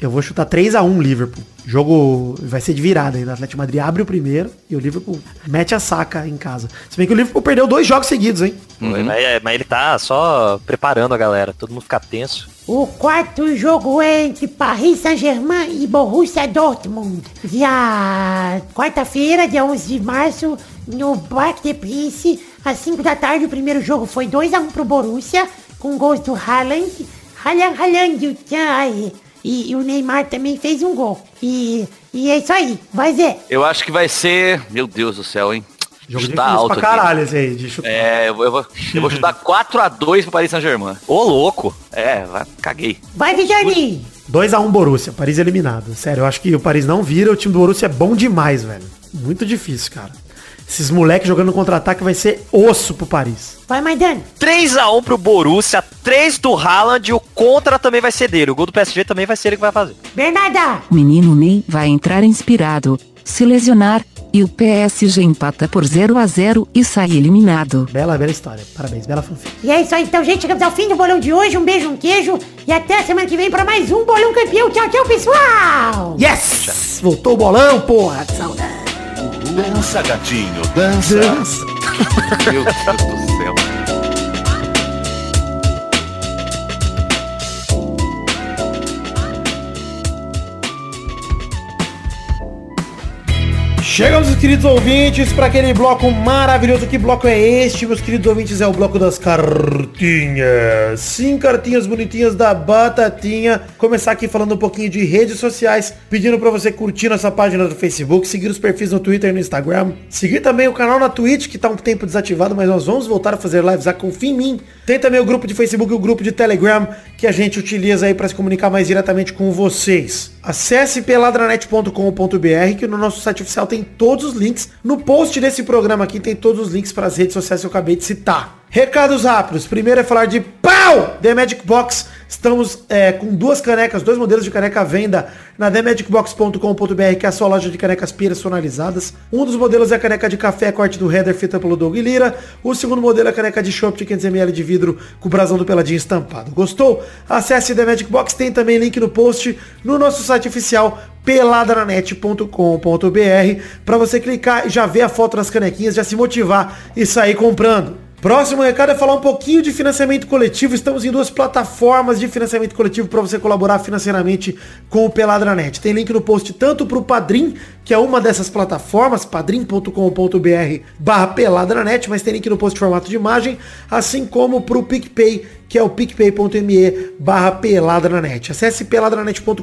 eu vou chutar 3 a 1 Liverpool. Jogo vai ser de virada ainda. O Atlético de Madrid abre o primeiro e o Liverpool mete a saca em casa. Se bem que o Liverpool perdeu dois jogos seguidos, hein? Mas, mas ele tá só preparando a galera, todo mundo fica tenso. O quarto jogo é entre Paris Saint-Germain e Borussia Dortmund. Dia quarta-feira, dia 11 de março, no Parque de Prince, às 5 da tarde. O primeiro jogo foi 2x1 pro Borussia, com gols do Haaland. Haaland, Haaland, aí. E, e o Neymar também fez um gol. E, e é isso aí. Vai, Zé. Eu acho que vai ser... Meu Deus do céu, hein? Jogo Chutar alto pra aqui. caralho esse aí, de chutar. É, eu vou, eu vou, eu vou chutar 4x2 pro Paris Saint-Germain. Ô, louco. É, vai, caguei. Vai, Vidani. 2x1 Borussia, Paris eliminado. Sério, eu acho que o Paris não vira, o time do Borussia é bom demais, velho. Muito difícil, cara. Esses moleques jogando contra-ataque vai ser osso pro Paris. Vai, Maidana. 3x1 pro Borussia, 3 do Haaland e o contra também vai ser dele. O gol do PSG também vai ser ele que vai fazer. Bernarda. O menino Ney vai entrar inspirado, se lesionar, e o PSG empata por 0 a 0 e sai eliminado. Bela, bela história. Parabéns, bela fanfic. E é isso aí, então, gente. Chegamos ao fim do bolão de hoje. Um beijo, um queijo. E até a semana que vem para mais um bolão campeão. Tchau, tchau, pessoal. Yes! Voltou o bolão, porra. Saudade. Dança, gatinho, dança. Meu Deus do céu. Chegamos, queridos ouvintes, para aquele bloco maravilhoso. Que bloco é este, meus queridos ouvintes? É o bloco das cartinhas. Sim, cartinhas bonitinhas da Batatinha. Começar aqui falando um pouquinho de redes sociais, pedindo para você curtir nossa página do Facebook, seguir os perfis no Twitter e no Instagram, seguir também o canal na Twitch, que tá um tempo desativado, mas nós vamos voltar a fazer lives, a confia em mim. Tem também o grupo de Facebook e o grupo de Telegram, que a gente utiliza aí para se comunicar mais diretamente com vocês. Acesse peladranet.com.br, que no nosso site oficial tem todos os links. No post desse programa aqui tem todos os links para as redes sociais que eu acabei de citar. Recados rápidos. Primeiro é falar de PAU! The Magic Box. Estamos é, com duas canecas, dois modelos de caneca à venda na themagicbox.com.br, que é a sua loja de canecas personalizadas. Um dos modelos é a caneca de café, corte do header, feita pelo Doug Lira. O segundo modelo é a caneca de chopp de 500ml de vidro com o brasão do Peladinho estampado. Gostou? Acesse The Magic Box, tem também link no post no nosso site oficial peladranet.com.br para você clicar e já ver a foto das canequinhas, já se motivar e sair comprando. Próximo recado é falar um pouquinho de financiamento coletivo. Estamos em duas plataformas de financiamento coletivo para você colaborar financeiramente com o Peladranet. Tem link no post tanto para o Padrim que é uma dessas plataformas, padrim.com.br barra pelada na net, mas tem link no post formato de imagem, assim como pro PicPay, que é o picpay.me barra pelada na net. Acesse peladranet.com.br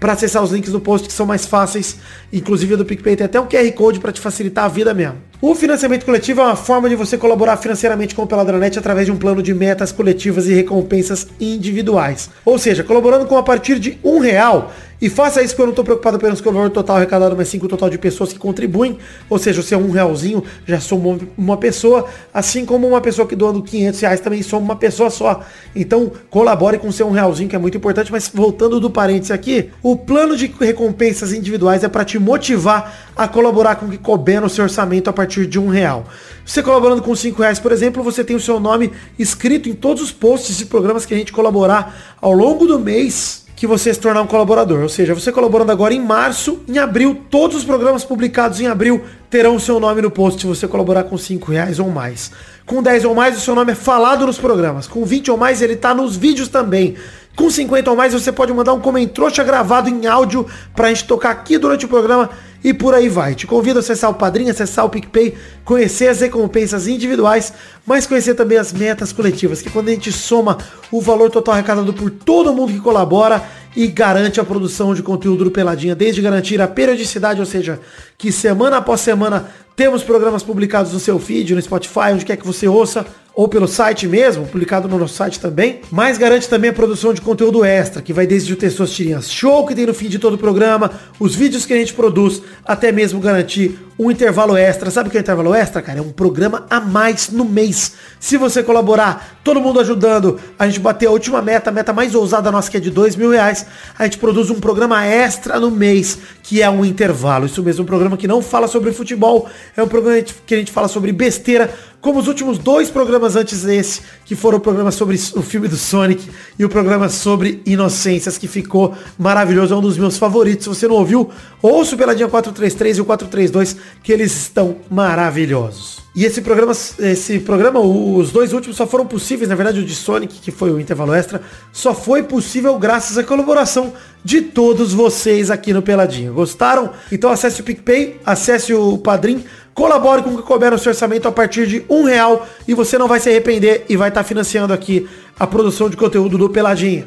para acessar os links do post que são mais fáceis, inclusive do PicPay tem até um QR Code para te facilitar a vida mesmo. O financiamento coletivo é uma forma de você colaborar financeiramente com o Peladranet através de um plano de metas coletivas e recompensas individuais. Ou seja, colaborando com a partir de um real, e faça isso porque eu não estou preocupado apenas com o valor total arrecadado, mas sim com o total de pessoas que contribuem. Ou seja, se é um realzinho, já sou uma, pessoa, assim como uma pessoa que doando 500 reais também sou uma pessoa só. Então, colabore com o seu um realzinho, que é muito importante. Mas voltando do parênteses aqui, o plano de recompensas individuais é para te motivar a colaborar com o que couber no seu orçamento a partir de um real. Você colaborando com 5 reais, por exemplo, você tem o seu nome escrito em todos os posts e programas que a gente colaborar ao longo do mês que você se tornar um colaborador. Ou seja, você colaborando agora em março, em abril, todos os programas publicados em abril terão o seu nome no post se você colaborar com 5 reais ou mais. Com 10 ou mais, o seu nome é falado nos programas. Com 20 ou mais, ele tá nos vídeos também. Com 50 ou mais, você pode mandar um comentário gravado em áudio pra gente tocar aqui durante o programa e por aí vai. Te convido a acessar o Padrinho, acessar o PicPay, conhecer as recompensas individuais, mas conhecer também as metas coletivas, que quando a gente soma o valor total arrecadado por todo mundo que colabora e garante a produção de conteúdo do Peladinha, desde garantir a periodicidade, ou seja, que semana após semana temos programas publicados no seu feed, no Spotify, onde quer que você ouça, ou pelo site mesmo, publicado no nosso site também, mas garante também a produção de conteúdo extra, que vai desde o Testosterinhas Show, que tem no fim de todo o programa, os vídeos que a gente produz, até mesmo garantir um intervalo extra. Sabe o que é intervalo extra, cara? É um programa a mais no mês. Se você colaborar, todo mundo ajudando, a gente bater a última meta, a meta mais ousada nossa, que é de dois mil reais, a gente produz um programa extra no mês, que é um intervalo. Isso mesmo, um programa que não fala sobre futebol, é um programa que a gente fala sobre besteira, como os últimos dois programas antes desse, que foram o programa sobre o filme do Sonic e o programa sobre Inocências, que ficou maravilhoso, é um dos meus favoritos. Se você não ouviu, ouça o Peladinha 433 e o 432, que eles estão maravilhosos. E esse programa, esse programa, os dois últimos só foram possíveis, na verdade o de Sonic, que foi o intervalo extra, só foi possível graças à colaboração de todos vocês aqui no Peladinho. Gostaram? Então acesse o PicPay, acesse o Padrim, colabore com o que couber no seu orçamento a partir de um real e você não vai se arrepender e vai estar financiando aqui a produção de conteúdo do Peladinho.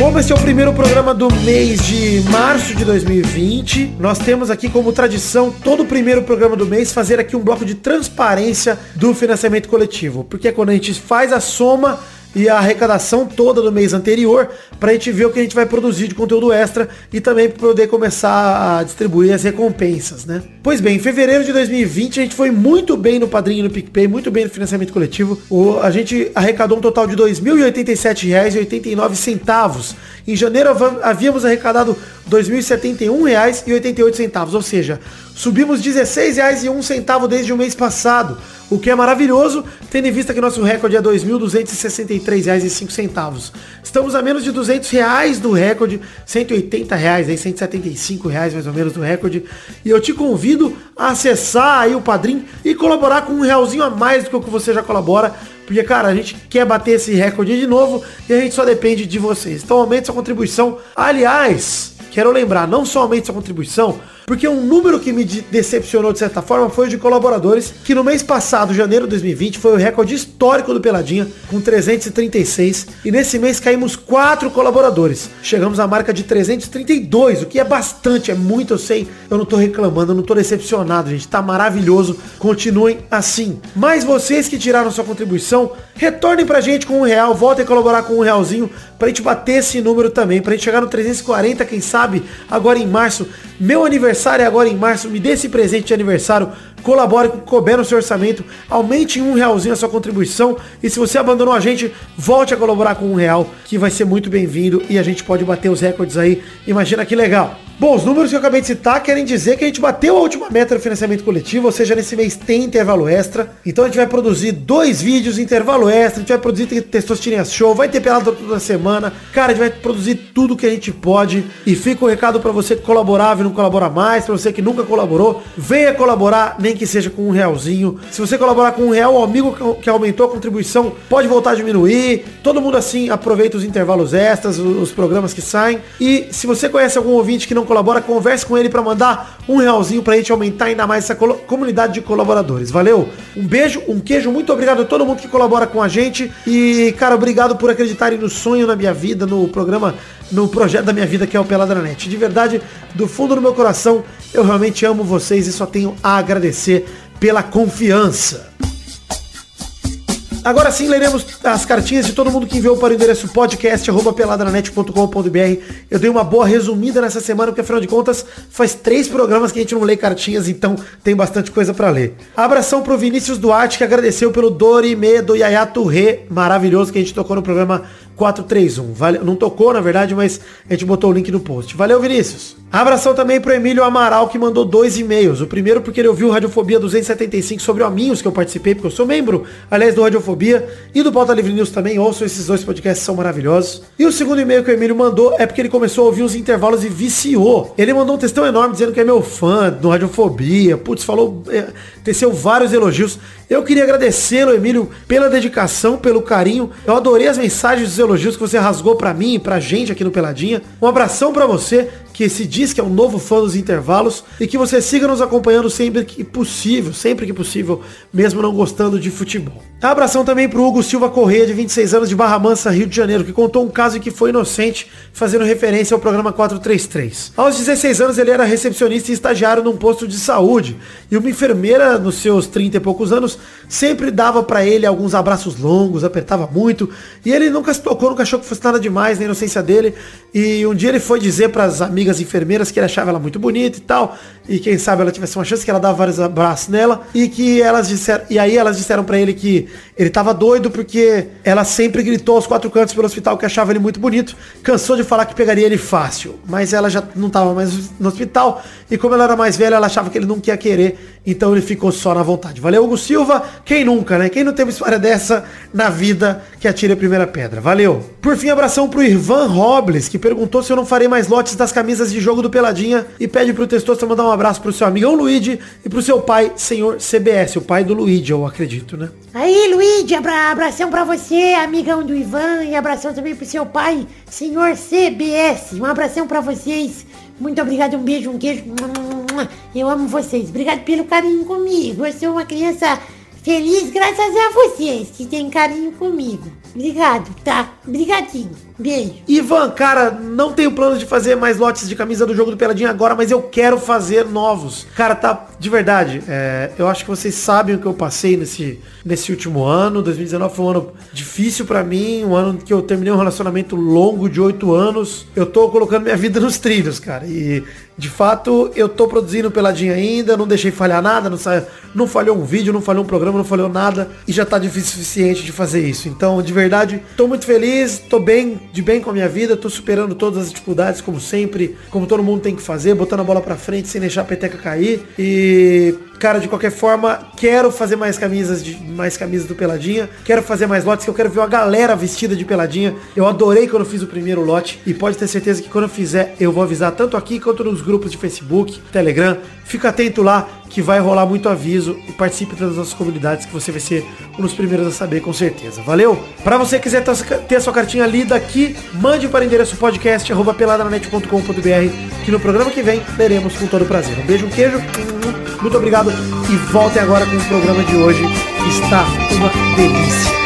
Como esse é o primeiro programa do mês de março de 2020, nós temos aqui como tradição todo o primeiro programa do mês fazer aqui um bloco de transparência do financiamento coletivo, porque é quando a gente faz a soma e a arrecadação toda do mês anterior pra gente ver o que a gente vai produzir de conteúdo extra e também poder começar a distribuir as recompensas, né? Pois bem, em fevereiro de 2020 a gente foi muito bem no Padrinho no PicPay, muito bem no financiamento coletivo. O, a gente arrecadou um total de R$ 2.087,89. Em janeiro havíamos arrecadado R$ 2.071,88, ou seja, subimos R$ 16,01 desde o mês passado o que é maravilhoso, tendo em vista que nosso recorde é R$ 2.263,05. Estamos a menos de 200 reais do recorde, 180 reais, aí 175 reais mais ou menos do recorde. E eu te convido a acessar aí o Padrim e colaborar com um realzinho a mais do que o que você já colabora. Porque, cara, a gente quer bater esse recorde de novo e a gente só depende de vocês. Então aumente sua contribuição. Aliás, quero lembrar, não só aumente sua contribuição, porque um número que me decepcionou de certa forma foi o de colaboradores, que no mês passado, janeiro de 2020, foi o recorde histórico do Peladinha, com 336, e nesse mês caímos 4 colaboradores. Chegamos à marca de 332, o que é bastante, é muito, eu sei, eu não tô reclamando, eu não tô decepcionado, gente, tá maravilhoso, continuem assim. Mas vocês que tiraram sua contribuição, retornem pra gente com um real, voltem a colaborar com um realzinho, pra gente bater esse número também, pra gente chegar no 340, quem sabe, agora em março, meu aniversário é agora em março, me dê esse presente de aniversário, colabore com o couber seu orçamento, aumente em um realzinho a sua contribuição e se você abandonou a gente, volte a colaborar com um real, que vai ser muito bem-vindo e a gente pode bater os recordes aí. Imagina que legal. Bom, os números que eu acabei de citar querem dizer que a gente bateu a última meta do financiamento coletivo, ou seja, nesse mês tem intervalo extra. Então a gente vai produzir dois vídeos, intervalo extra, a gente vai produzir Testosterinha Show, vai ter pelado toda semana. Cara, a gente vai produzir tudo que a gente pode. E fica o um recado para você que colaborava e não colabora mais, para você que nunca colaborou, venha colaborar nem que seja com um realzinho. Se você colaborar com um real, o amigo que- aumentou a contribuição pode voltar a diminuir. Todo mundo assim aproveita os intervalos extras, os, programas que saem. E se você conhece algum ouvinte que não colabora, converse com ele para mandar um realzinho pra gente aumentar ainda mais essa comunidade de colaboradores. Valeu? Um beijo, um queijo, muito obrigado a todo mundo que colabora com a gente. E, cara, obrigado por acreditarem no sonho na minha vida, no programa, no projeto da minha vida que é o Peladranet. De verdade, do fundo do meu coração, eu realmente amo vocês e só tenho a agradecer pela confiança. Agora sim, leremos as cartinhas de todo mundo que enviou para o endereço podcast.peladranet.com.br. Eu dei uma boa resumida nessa semana, porque afinal de contas, faz três programas que a gente não lê cartinhas, então tem bastante coisa para ler. Abração pro Vinícius Duarte, que agradeceu pelo Dorime do Yayato Rê, maravilhoso, que a gente tocou no programa 431. Vale, não tocou, na verdade, mas a gente botou o link no post. Valeu, Vinícius. Abração também pro Emílio Amaral, que mandou dois e-mails. O primeiro porque ele ouviu Radiofobia 275 sobre o Aminhos, que eu participei, porque eu sou membro, aliás, do Radiofobia e do Pauta Livre News também. Ouçam esses dois podcasts, são maravilhosos. E o segundo e-mail que o Emílio mandou é porque ele começou a ouvir os intervalos e viciou. Ele mandou um textão enorme dizendo que é meu fã do Radiofobia. Putz, falou, é, teceu vários elogios. Eu queria agradecê-lo, Emílio, pela dedicação, pelo carinho. Eu adorei as mensagens dos elogios que você rasgou pra mim e pra gente aqui no Peladinha. Um abração pra você que se diz que é um novo fã dos intervalos e que você siga nos acompanhando sempre que possível, sempre que possível, mesmo não gostando de futebol. Abração também pro Hugo Silva Correia, de 26 anos, de Barra Mansa, Rio de Janeiro, que contou um caso em que foi inocente, fazendo referência ao programa 433. Aos 16 anos, ele era recepcionista e estagiário num posto de saúde, e uma enfermeira, nos seus 30 e poucos anos, sempre dava pra ele alguns abraços longos, apertava muito, e ele nunca se tocou, nunca achou que fosse nada demais na inocência dele, e um dia ele foi dizer pras amigas enfermeiras que ele achava ela muito bonita e tal, e quem sabe ela tivesse uma chance que ela dava vários abraços nela, e que elas disseram, e aí elas disseram pra ele que ele tava doido porque ela sempre gritou aos quatro cantos pelo hospital que achava ele muito bonito, cansou de falar que pegaria ele fácil, mas ela já não tava mais no hospital, e como ela era mais velha, ela achava que ele não ia querer, então ele ficou só na vontade. Valeu, Hugo Silva, quem nunca, né? Quem não teve história dessa na vida que atire a primeira pedra. Valeu. Por fim, abração pro Irvan Robles, que perguntou se eu não farei mais lotes das camisas de jogo do Peladinha e pede pro Testosta mandar um abraço pro seu amigão Luigi e pro seu pai, senhor CBS, o pai do Luigi, eu acredito, né? Aí, Luigi, abra abração pra você, amigão do Ivan, e abração também pro seu pai, senhor CBS. Um abração pra vocês. Muito obrigado, um beijo, um queijo. Eu amo vocês. Obrigado pelo carinho comigo. Eu sou uma criança feliz graças a vocês que têm carinho comigo. Obrigado, tá? Obrigadinho. Beijo. Ivan, cara, não tenho plano de fazer mais lotes de camisa do jogo do Peladinha agora, mas eu quero fazer novos. Cara, tá, de verdade, é, eu acho que vocês sabem o que eu passei nesse, nesse último ano. 2019 foi um ano difícil pra mim, um ano que eu terminei um relacionamento longo de oito anos. Eu tô colocando minha vida nos trilhos, cara, e de fato eu tô produzindo Peladinha ainda, não deixei falhar nada, não, sa... não falhou um vídeo, não falhou um programa, não falhou nada, e já tá difícil o suficiente de fazer isso. Então, de verdade, tô muito feliz, tô bem, de bem com a minha vida, tô superando todas as dificuldades, como sempre, como todo mundo tem que fazer, botando a bola pra frente sem deixar a peteca cair. E, cara, de qualquer forma, quero fazer mais camisas de mais camisas do Peladinha, quero fazer mais lotes, que eu quero ver uma galera vestida de Peladinha. Eu adorei quando fiz o primeiro lote e pode ter certeza que quando eu fizer, eu vou avisar tanto aqui quanto nos grupos de Facebook, Telegram. Fica atento lá que vai rolar muito aviso e participe das nossas comunidades que você vai ser um dos primeiros a saber com certeza. Valeu? Para você que quiser ter a sua cartinha lida aqui, mande para o endereço podcast arroba que no programa que vem leremos com todo prazer. Um beijo, um queijo, muito obrigado e voltem agora com o programa de hoje que está uma delícia.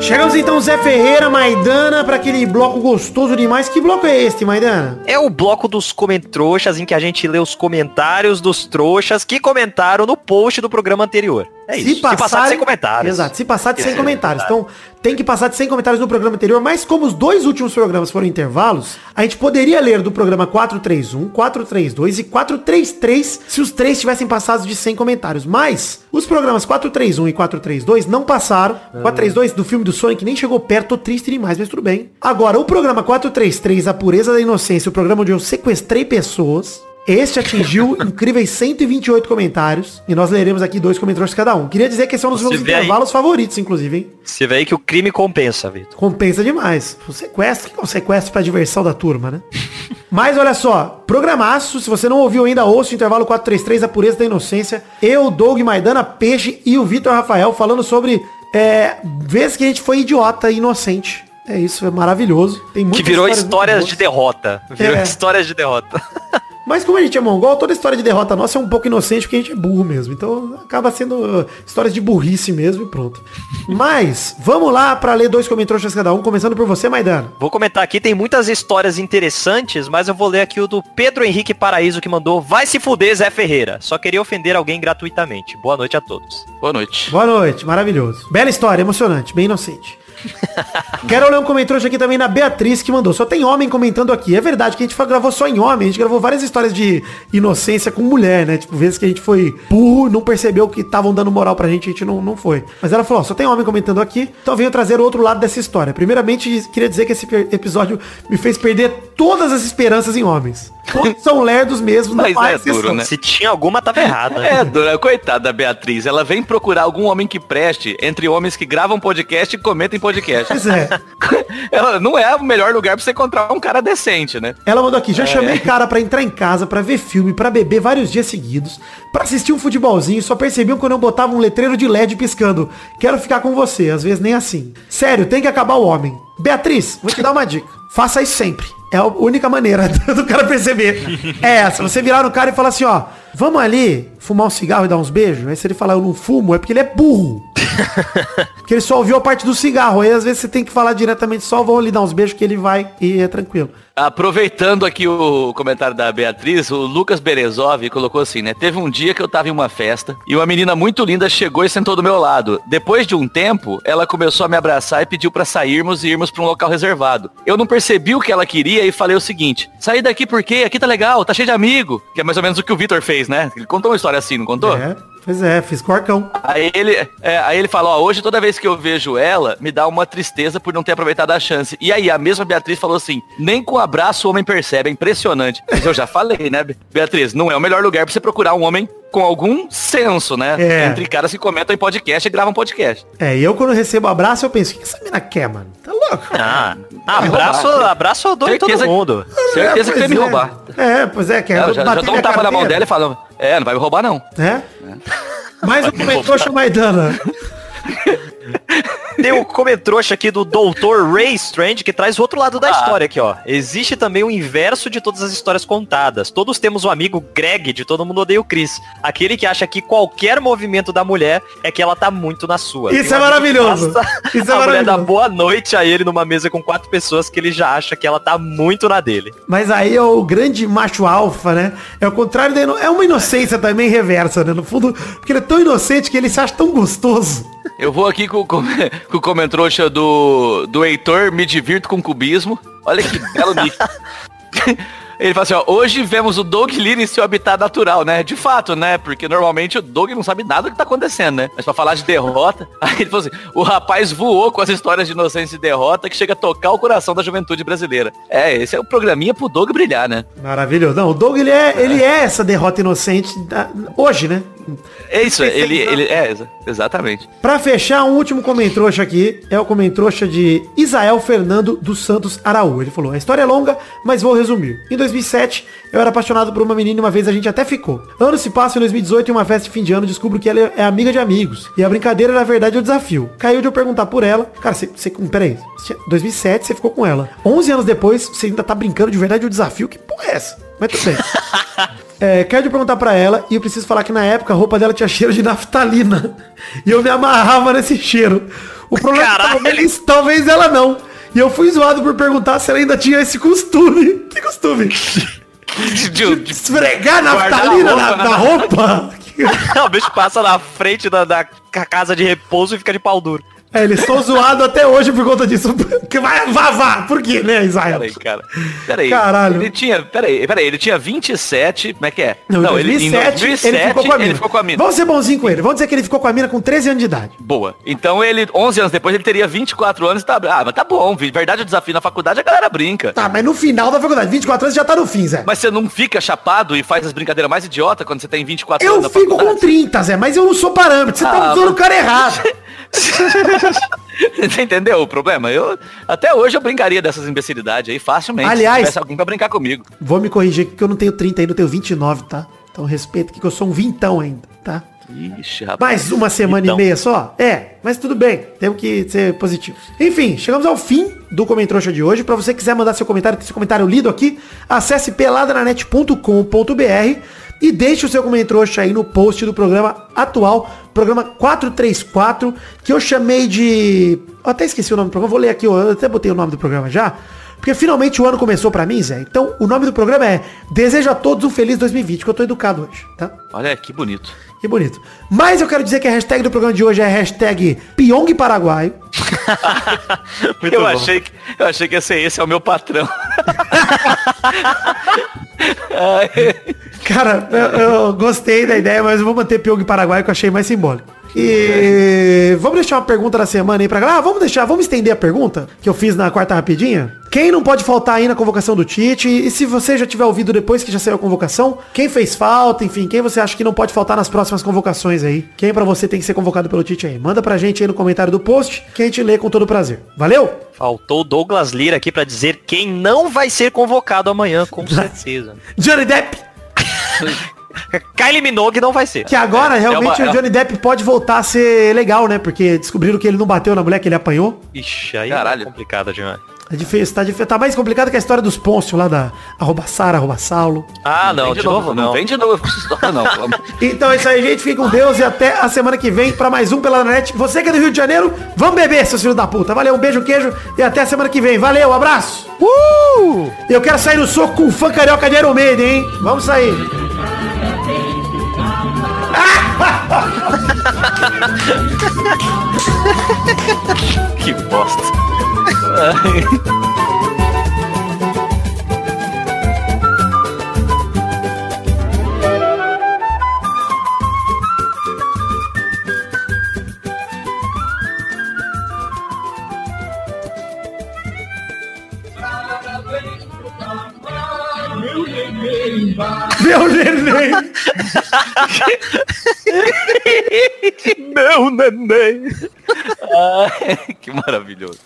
Chegamos então, Zé Ferreira, Maidana, para aquele bloco gostoso demais. Que bloco é este, Maidana? É o bloco dos comentroxas, em que a gente lê os comentários dos trouxas que comentaram no post do programa anterior. É se isso. Passar, se passar de 100 comentários. Exato, se passar de 100 É, comentários. exato. Então, tem que passar de 100 comentários no programa anterior, mas como os dois últimos programas foram intervalos, a gente poderia ler do programa 431, 432 e 433 se os três tivessem passado de 100 comentários. Mas os programas 431 e 432 não passaram. 432 do filme do Sonic nem chegou perto, tô triste demais, mas tudo bem. Agora, o programa 433, A Pureza da Inocência, o programa onde eu sequestrei pessoas, Este atingiu incríveis 128 comentários. E nós leremos aqui dois comentários cada um. Queria dizer que esse é um dos Você meus vê aí? intervalos favoritos, inclusive, hein? Você vê aí que o crime compensa, Vitor. Compensa demais. O sequestro, que é um sequestro pra diversão da turma, né? Mas olha só, programaço, se você não ouviu ainda, ouça o intervalo 433, a pureza da inocência. Eu, Doug Maidana, Peixe e o Vitor Rafael falando sobre é, vezes que a gente foi idiota e inocente. É isso, é maravilhoso. Tem Que virou histórias de derrota. Virou É. histórias de derrota. Mas como a gente é mongol, toda história de derrota nossa é um pouco inocente porque a gente é burro mesmo. Então acaba sendo uh, histórias de burrice mesmo e pronto. Mas, vamos lá pra ler dois comentários cada um, começando por você, Maidana. Vou comentar aqui, tem muitas histórias interessantes, mas eu vou ler aqui o do Pedro Henrique Paraíso que mandou Vai se fuder, Zé Ferreira. Só queria ofender alguém gratuitamente. Boa noite a todos. Boa noite. Boa noite, maravilhoso. Bela história, emocionante, bem inocente. Quero ler um comentário aqui também na Beatriz que mandou. Só tem homem comentando aqui. É verdade que a gente gravou só em homem. A gente gravou várias histórias de inocência com mulher, né? Tipo, vezes que a gente foi burro, não percebeu que estavam dando moral pra gente, a gente não, não foi. Mas ela falou, ó, só tem homem comentando aqui. Então venho trazer o outro lado dessa história. Primeiramente, queria dizer que esse episódio me fez perder todas as esperanças em homens. Todos são lerdos mesmo. Mas há é duro, né? Se tinha alguma, tava errada. É, dona, coitada da Beatriz. Ela vem procurar algum homem que preste entre homens que gravam podcast e comentam podcast. Pois é. Ela não é o melhor lugar pra você encontrar um cara decente, né? Ela mandou aqui, já chamei cara pra entrar em casa, pra ver filme, pra beber vários dias seguidos, pra assistir um futebolzinho, só percebiam quando eu botava um letreiro de LED piscando. Quero ficar com você, às vezes nem assim. Sério, tem que acabar o homem. Beatriz, vou te dar uma dica. Faça isso sempre. É a única maneira do cara perceber. É essa, você virar no cara e falar assim, ó, vamos ali fumar um cigarro e dar uns beijos? Aí se ele falar eu não fumo, é porque ele é burro. Porque ele só ouviu a parte do cigarro. Aí às vezes você tem que falar diretamente, só vão ali dar uns beijos que ele vai e é tranquilo. Aproveitando aqui o comentário da Beatriz, o Lucas Berezov colocou assim, né? Teve um dia que eu tava em uma festa e uma menina muito linda chegou e sentou do meu lado. Depois de um tempo, ela começou a me abraçar e pediu pra sairmos e irmos pra um local reservado. Eu não percebi o que ela queria e falei o seguinte: sair daqui porque aqui tá legal, tá cheio de amigo. Que é mais ou menos o que o Vitor fez, né? Ele contou uma história assim, não contou? É, pois é, fiz corcão. Aí ele, é, aí ele falou, ó, hoje toda vez que eu vejo ela, me dá uma tristeza por não ter aproveitado a chance. E aí a mesma Beatriz falou assim, nem com abraço o homem percebe, é impressionante. Mas eu já falei, né, Be- Beatriz, não é o melhor lugar pra você procurar um homem com algum senso, né? É. Entre caras que comentam em podcast e gravam podcast. É, e eu quando recebo abraço, eu penso, o que essa mina quer, mano? Tá louco? Ah, abraço, abraço eu dou em todo Certeza- mundo. Certeza que pois você me é. roubar. É, pois é, quer É, eu já, já dou um tapa na mão dela e falo, é, não vai me roubar não. É? Mais um comentário Maidana. Tem o comentrouxa aqui do Dr. Ray Strange que traz o outro lado da Ah. história aqui, ó. Existe também o inverso de todas as histórias contadas. Todos temos um amigo Greg de Todo Mundo Odeia o Chris. Aquele que acha que qualquer movimento da mulher é que ela tá muito na sua. Isso um é maravilhoso. Isso é a mulher dá boa noite a ele numa mesa com quatro pessoas que ele já acha que ela tá muito na dele. Mas aí é o grande macho alfa, né? É o contrário da ino... É uma inocência também reversa, né? No fundo, porque ele é tão inocente que ele se acha tão gostoso. Eu vou aqui com, com, com o comentrouxa do, do Heitor, me divirto com cubismo. Olha que belo nick. Ele fala assim, ó, hoje vemos o Doug Lira em seu habitat natural, né? De fato, né? Porque normalmente o Doug não sabe nada do que tá acontecendo, né? Mas pra falar de derrota, aí ele falou assim, o rapaz voou com as histórias de inocência e derrota que chega a tocar o coração da juventude brasileira. É, esse é o programinha pro Doug brilhar, né? Maravilhoso. Não, o Doug, ele é, ele é essa derrota inocente da- hoje, né? É isso, ele, ele é, exa- exatamente. Pra fechar, um último comentrouxa aqui é o comentrouxa de Isael Fernando dos Santos Araújo. Ele falou, a história é longa, mas vou resumir. Em 2007, eu era apaixonado por uma menina e uma vez a gente até ficou. Anos se passam em 2018, em uma festa de fim de ano, descubro que ela é amiga de amigos. E a brincadeira, na verdade, é o desafio. Caiu de eu perguntar por ela. Cara, você... você peraí. Você- 2007, você ficou com ela. 11 anos depois, você ainda tá brincando de verdade o desafio? Que porra é essa? Mas tudo bem. É, quero perguntar pra ela, e eu preciso falar que na época a roupa dela tinha cheiro de naftalina. E eu me amarrava nesse cheiro. O problema é que Caralho. talvez, talvez ela não. E eu fui zoado por perguntar se ela ainda tinha esse costume. Que costume? De- de- de- Esfregar naftalina a na, roupa, na né? roupa? o bicho passa na frente da, da ca- casa de repouso e fica de pau duro. É, eles estão zoados até hoje por conta disso. Que vai, vá. Por quê, né, Israel? Peraí, cara. Peraí. Caralho. Ele tinha. Peraí, peraí. Ele tinha 27. Como é que é? Não, em 2007, ele, ficou com a mina. ele ficou com a mina. Vamos ser bonzinho com ele. Vamos dizer que ele ficou com a mina com 13 anos de idade. Boa. Então ele, 11 anos depois, ele teria 24 anos e tá... Ah, mas tá bom. Verdade, o desafio na faculdade, a galera brinca. Tá, mas no final da faculdade, 24 anos já tá no fim, Zé. Mas você não fica chapado e faz as brincadeiras mais idiota quando você tem 24 eu anos na fico com faculdade? 30, Zé, mas eu não sou parâmetro. Você tá Ah, usando o mas- cara errado. Você entendeu o problema? Eu, até hoje eu brincaria dessas imbecilidades aí facilmente. Aliás- Se alguém pra brincar comigo. Vou me corrigir aqui que eu não tenho 30 ainda, eu tenho 29, tá? Então respeita aqui que eu sou um vintão ainda, tá? Ixi, rapaz. Mais uma semana Então. e meia só? É, mas tudo bem. Temos que ser positivos. Enfim, chegamos ao fim do Comentrouxa de hoje. Pra você quiser mandar seu comentário, ter seu comentário lido aqui, acesse peladranet.com.br e deixe o seu Comentrouxa aí no post do programa atual, programa 434, que eu chamei de... Eu até esqueci o nome do programa, vou ler aqui, eu até botei o nome do programa já. Porque finalmente o ano começou pra mim, Zé. Então, o nome do programa é Desejo a Todos um Feliz 2020, que eu tô educado hoje, tá? Olha que bonito. Que bonito. Mas eu quero dizer que a hashtag do programa de hoje é a hashtag Pyong Paraguaio. Muito eu, bom. achei que, eu achei que ia ser esse, é o meu patrão. Cara, eu, eu gostei da ideia, mas eu vou manter Pyong Paraguaio que eu achei mais simbólico. E vamos deixar uma pergunta da semana aí pra galera. Ah, vamos deixar, vamos estender a pergunta que eu fiz na quarta rapidinha. Quem não pode faltar aí na convocação do Tite? E se você já tiver ouvido depois que já saiu a convocação, quem fez falta, enfim, quem você acha que não pode faltar nas próximas convocações aí? Quem pra você tem que ser convocado pelo Tite aí? Manda pra gente aí no comentário do post, que a gente lê com todo prazer. Valeu? Faltou o Douglas Lira aqui pra dizer quem não vai ser convocado amanhã, com certeza. Johnny Depp! Kylie Minogue não vai ser. Que agora realmente uma- o Johnny Depp pode voltar a ser legal, né? Porque descobriram que ele não bateu na mulher que ele apanhou. Ixi, aí Caralho. é complicado demais. É difícil, tá, difícil, tá mais complicado que a história dos Pôncio lá da arroba Sara, arroba Saulo. Ah, não, vem de novo não. vem de novo com essa história, não. Então é isso aí, gente. Fique com Deus e até a semana que vem pra mais um Pela Net. Você que é do Rio de Janeiro, vamos beber, seus filhos da puta. Valeu, um beijo, queijo e até a semana que vem. Valeu, abraço. Uh! Eu quero sair no soco com o fã carioca de Iron Maiden, hein? Vamos sair. Que bosta. neném. Meu neném. Ai, que maravilhoso.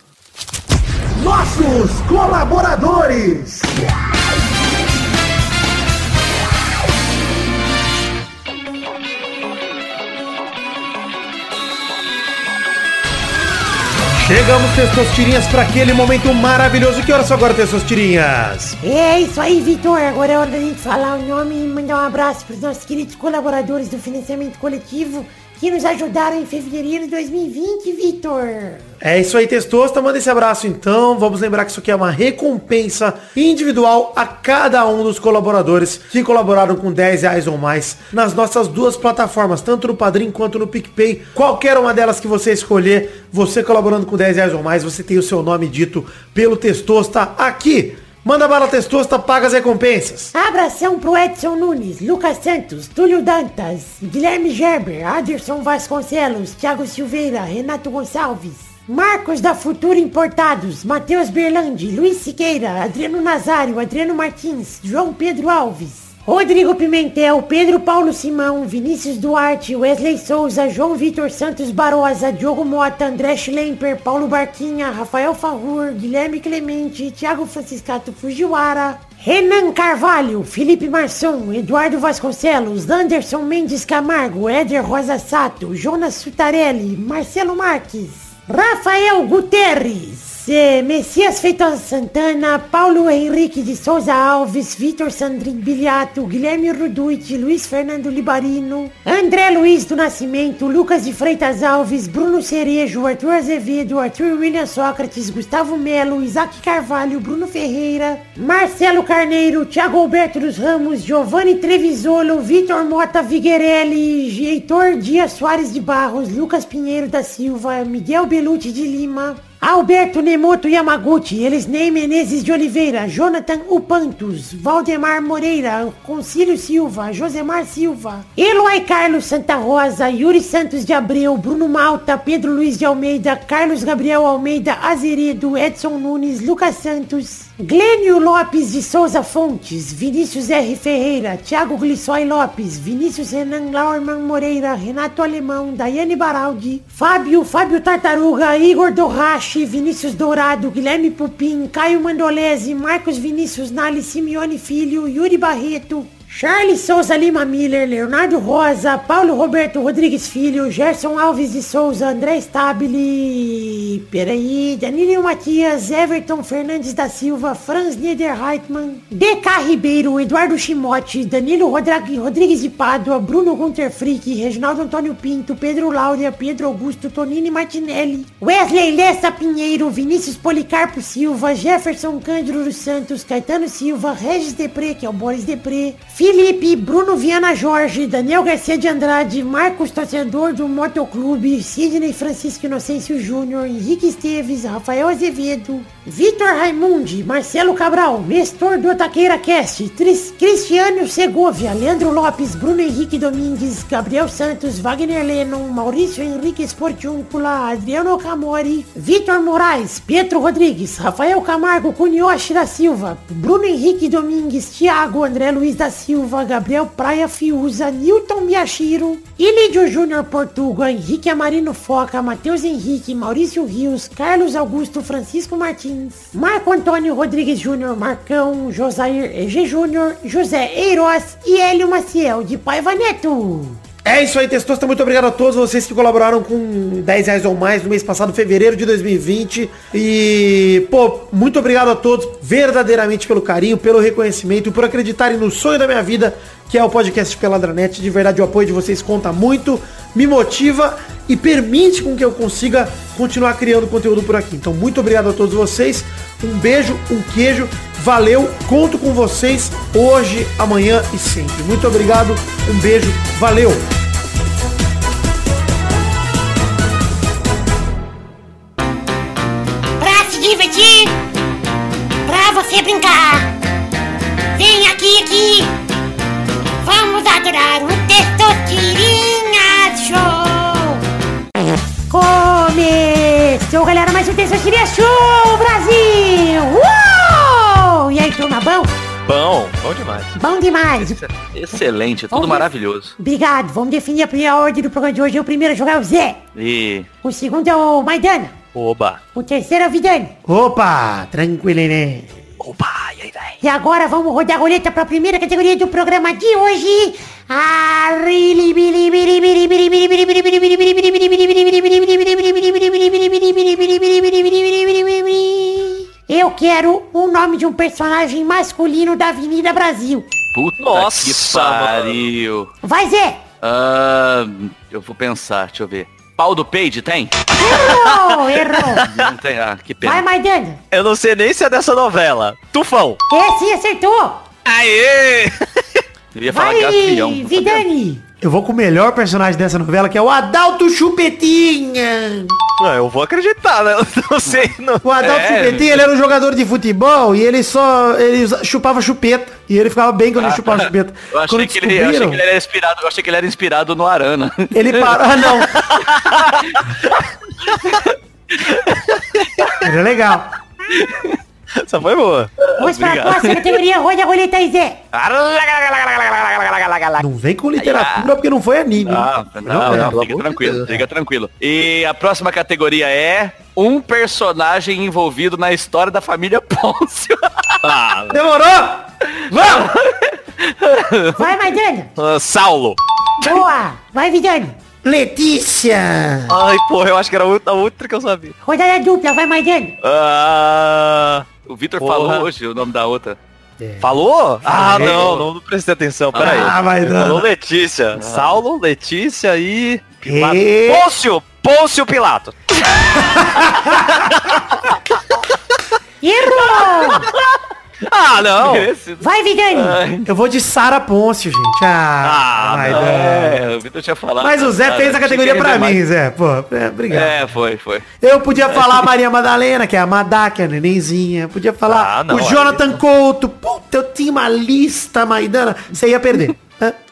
Nossos colaboradores. Chegamos, Testosterinhas, para aquele momento maravilhoso. Que horas são agora, Testosterinhas? É isso aí, Vitor. Agora é hora da gente falar o nome e mandar um abraço para os nossos queridos colaboradores do financiamento coletivo que nos ajudaram em fevereiro de 2020, Vitor. É isso aí, Testosta. Manda esse abraço então. Vamos lembrar que isso aqui é uma recompensa individual a cada um dos colaboradores que colaboraram com 10 reais ou mais nas nossas duas plataformas, tanto no Padrim quanto no PicPay. Qualquer uma delas que você escolher, você colaborando com 10 reais ou mais, você tem o seu nome dito pelo Testosta aqui. Manda bala Testosta, paga as recompensas. Abração pro Edson Nunes, Lucas Santos, Túlio Dantas, Guilherme Gerber, Aderson Vasconcelos, Thiago Silveira, Renato Gonçalves, Marcos da Futuro Importados, Matheus Berlandi, Luiz Siqueira, Adriano Nazário, Adriano Martins, João Pedro Alves. Rodrigo Pimentel, Pedro Paulo Simão, Vinícius Duarte, Wesley Souza, João Vitor Santos Barosa, Diogo Mota, André Schlemper, Paulo Barquinha, Rafael Favor, Guilherme Clemente, Thiago Franciscato Fujiwara, Renan Carvalho, Felipe Marçom, Eduardo Vasconcelos, Anderson Mendes Camargo, Éder Rosa Sato, Jonas Sutarelli, Marcelo Marques, Rafael Guterres, Zé Messias Feitosa Santana, Paulo Henrique de Souza Alves, Vitor Sandrin Biliato, Guilherme Ruduit, Luiz Fernando Libarino, André Luiz do Nascimento, Lucas de Freitas Alves, Bruno Cerejo, Arthur Azevedo, Arthur William Sócrates, Gustavo Melo, Isaac Carvalho, Bruno Ferreira, Marcelo Carneiro, Thiago Alberto dos Ramos, Giovanni Trevisolo, Vitor Mota Viguerelli, Heitor Dias Soares de Barros, Lucas Pinheiro da Silva, Miguel Belucci de Lima, Alberto Nemoto Yamaguchi, Elisnei Menezes de Oliveira, Jonathan Upantos, Valdemar Moreira, Concílio Silva, Josemar Silva, Eloy Carlos Santa Rosa, Yuri Santos de Abreu, Bruno Malta, Pedro Luiz de Almeida, Carlos Gabriel Almeida Azeredo, Edson Nunes, Lucas Santos, Glênio Lopes de Souza Fontes, Vinícius R. Ferreira, Thiago Glissói Lopes, Vinícius Renan Laurman Moreira, Renato Alemão, Daiane Baraldi, Fábio, Fábio Tartaruga, Igor Dorrache, Vinícius Dourado, Guilherme Pupim, Caio Mandolese, Marcos Vinícius Nali Simeone Filho, Yuri Barreto, Charles Souza Lima Miller, Leonardo Rosa, Paulo Roberto Rodrigues Filho, Gerson Alves de Souza, André Stabile, peraí, Danilo Matias, Everton Fernandes da Silva, Franz Niederreitmann, DK Ribeiro, Eduardo Chimote, Danilo Rodrigues, de Pádua, Bruno Gunter Frick, Reginaldo Antônio Pinto, Pedro Laura, Pedro Augusto, Tonini Martinelli, Wesley Lessa Pinheiro, Vinícius Policarpo Silva, Jefferson Cândido dos Santos, Caetano Silva, Regis Depré, que é o Boris Depré, Felipe, Bruno Viana Jorge, Daniel Garcia de Andrade, Marcos Torcedor do Motoclube, Sidney Francisco Inocêncio Júnior, Henrique Esteves, Rafael Azevedo, Vitor Raimundi, Marcelo Cabral, Nestor do Taqueira Cast, Tris, Cristiano Segovia, Leandro Lopes, Bruno Henrique Domingues, Gabriel Santos, Wagner Lennon, Maurício Henrique Sportiúncula, Adriano Camori, Vitor Moraes, Pietro Rodrigues, Rafael Camargo, Cunioche da Silva, Bruno Henrique Domingues, Thiago André Luiz da Silva, Gabriel Praia Fiuza, Newton Miyashiro, Ilídio Júnior Portuga, Henrique Amarino Foca, Matheus Henrique, Maurício Rios, Carlos Augusto Francisco Martins, Marco Antônio Rodrigues Júnior, Marcão, Josair EG Júnior, José Eiroz e Hélio Maciel de Paiva Neto. É isso aí, Testosta. Muito obrigado a todos vocês que colaboraram com 10 reais ou mais no mês passado, fevereiro de 2020. E, pô, muito obrigado a todos verdadeiramente pelo carinho, pelo reconhecimento por acreditarem no sonho da minha vida, que é o podcast Peladranet. De verdade, o apoio de vocês conta muito, me motiva e permite com que eu consiga continuar criando conteúdo por aqui. Então, muito obrigado a todos vocês. Um beijo, um queijo. Valeu, conto com vocês hoje, amanhã e sempre. Muito obrigado, um beijo, valeu! Pra se divertir, pra você brincar. Adorar o Testosterinha Show. Começou, galera, mais um Testosterinha Show, Brasil. Uou! E aí, turma, bom? Bom, bom demais. Bom demais. Excelente, tudo Vamos- maravilhoso. Obrigado. Vamos definir a primeira ordem do programa de hoje. O primeiro a jogar é o Zé. E O segundo é o Maidana. Oba. O terceiro é o Vidani. Opa, tranquilo, né? Oba, e aí? E agora vamos rodar a roleta para a primeira categoria do programa de hoje. Eu quero o nome de um personagem masculino da Avenida Brasil. puta Nossa, que pariu. Vai, Zé! Ah, eu vou pensar, deixa eu ver. Pau do peide tem? Errou! Errou! Não tem, ah, que pena. Vai, Maidana! Eu não sei nem se é dessa novela. Tufão. Esse acertou! Aê! Eu ia falar Vai, gavião. Vidani! Eu vou com o melhor personagem dessa novela, que é o Adalto Chupetinha. Não, eu vou acreditar, né? Eu não sei. Não. O Adalto É. Chupetinha, ele era um jogador de futebol e ele só ele chupava chupeta. E ele ficava bem quando ele chupava chupeta. Eu achei, Quando que ele, eu achei que ele era inspirado, eu achei que ele era inspirado no Arana. ele parou. Ah, não. É legal. Essa foi boa. Vamos para a próxima categoria. Roda a roleta aí, Zé! Não vem com literatura porque não foi anime. Ah, não, é. não, pelo fica tranquilo, Deus. fica tranquilo. E a próxima categoria é um personagem envolvido na história da família Pôncio. Ah, Demorou? Vamos! Vai, Maidana! ah, Saulo. Boa! Vai, Vidani! Letícia. Ai, porra, eu acho que era a outra- que eu sabia. Rodada dupla, vai Maidana. Ah, O Vitor falou hoje o nome da outra. falou? Ah, Falei. não, não, não prestei atenção, peraí. Ah, vai Ele dando. Falou Letícia. Saulo, Letícia e... Pilato. E- Pôncio! Pôncio Pilato. Errou! Ah, não. Merecido. Vai, Vidani. Eu vou de Sara Pôncio, gente. Ah, Ah, vai não. É, o Vitor tinha falado. Mas o Zé Cara, fez a categoria pra mim, mais. Zé. Pô, é, obrigado. É, foi, foi. Eu podia falar a Maria Madalena, que é a Madá, que é a nenenzinha. Podia falar Ah, não, o aí- Jonathan Couto. Puta, eu tinha uma lista, Maidana. Você ia perder.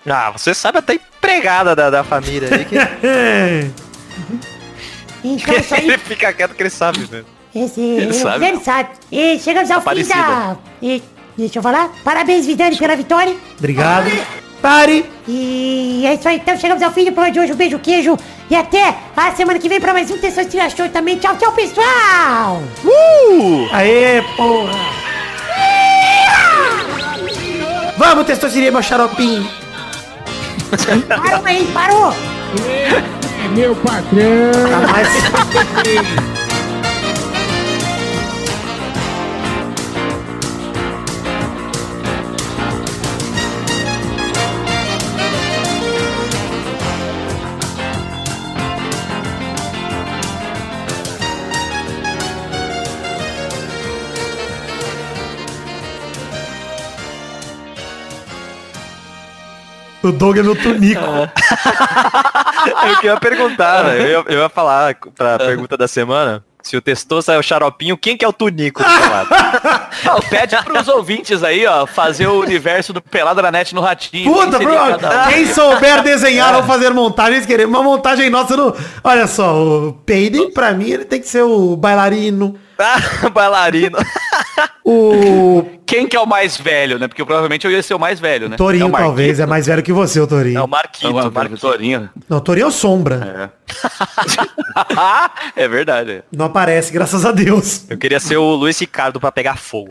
Ah, você sabe até empregada da, da família aí que Então aí, ele fica quieto que ele sabe, né? Esse, Ele sabe. Vidani sabe. E chegamos ao fim da... Aparecida. E, deixa eu falar. Parabéns, Vidani, pela vitória. Obrigado. Pare. E é isso aí, então chegamos ao fim do programa de hoje. Um beijo, queijo. E até a semana que vem pra mais um Tensões Tira Show também. Tchau, tchau, pessoal! Aê, porra. Vamos, Testosterinha, meu xaropinho. Parou aí, parou! É meu patrão. O Doug é meu tunico. Eu queria perguntar, né? Eu ia, eu ia falar pra pergunta da semana. Se o Testoso é o xaropinho, quem que é o Tunico do seu lado? Ah, pede pros ouvintes aí, ó, fazer o universo do Pelada na Net no Ratinho. Puta, Quem cada quem souber desenhar ou fazer montagens, querer uma montagem nossa no... Olha só, o Peiden, pra mim, ele tem que ser o bailarino, Ah, Bailarino. o Quem que é o mais velho, né? Porque provavelmente eu ia ser o mais velho, né? Torinho, É talvez, é mais velho que você, o É o Torinho. Marquito, Não, o Marquito. Torinho. Não, o Torinho é o Sombra. É. é verdade. Não aparece, graças a Deus. Eu queria ser o Luiz Ricardo pra pegar fogo.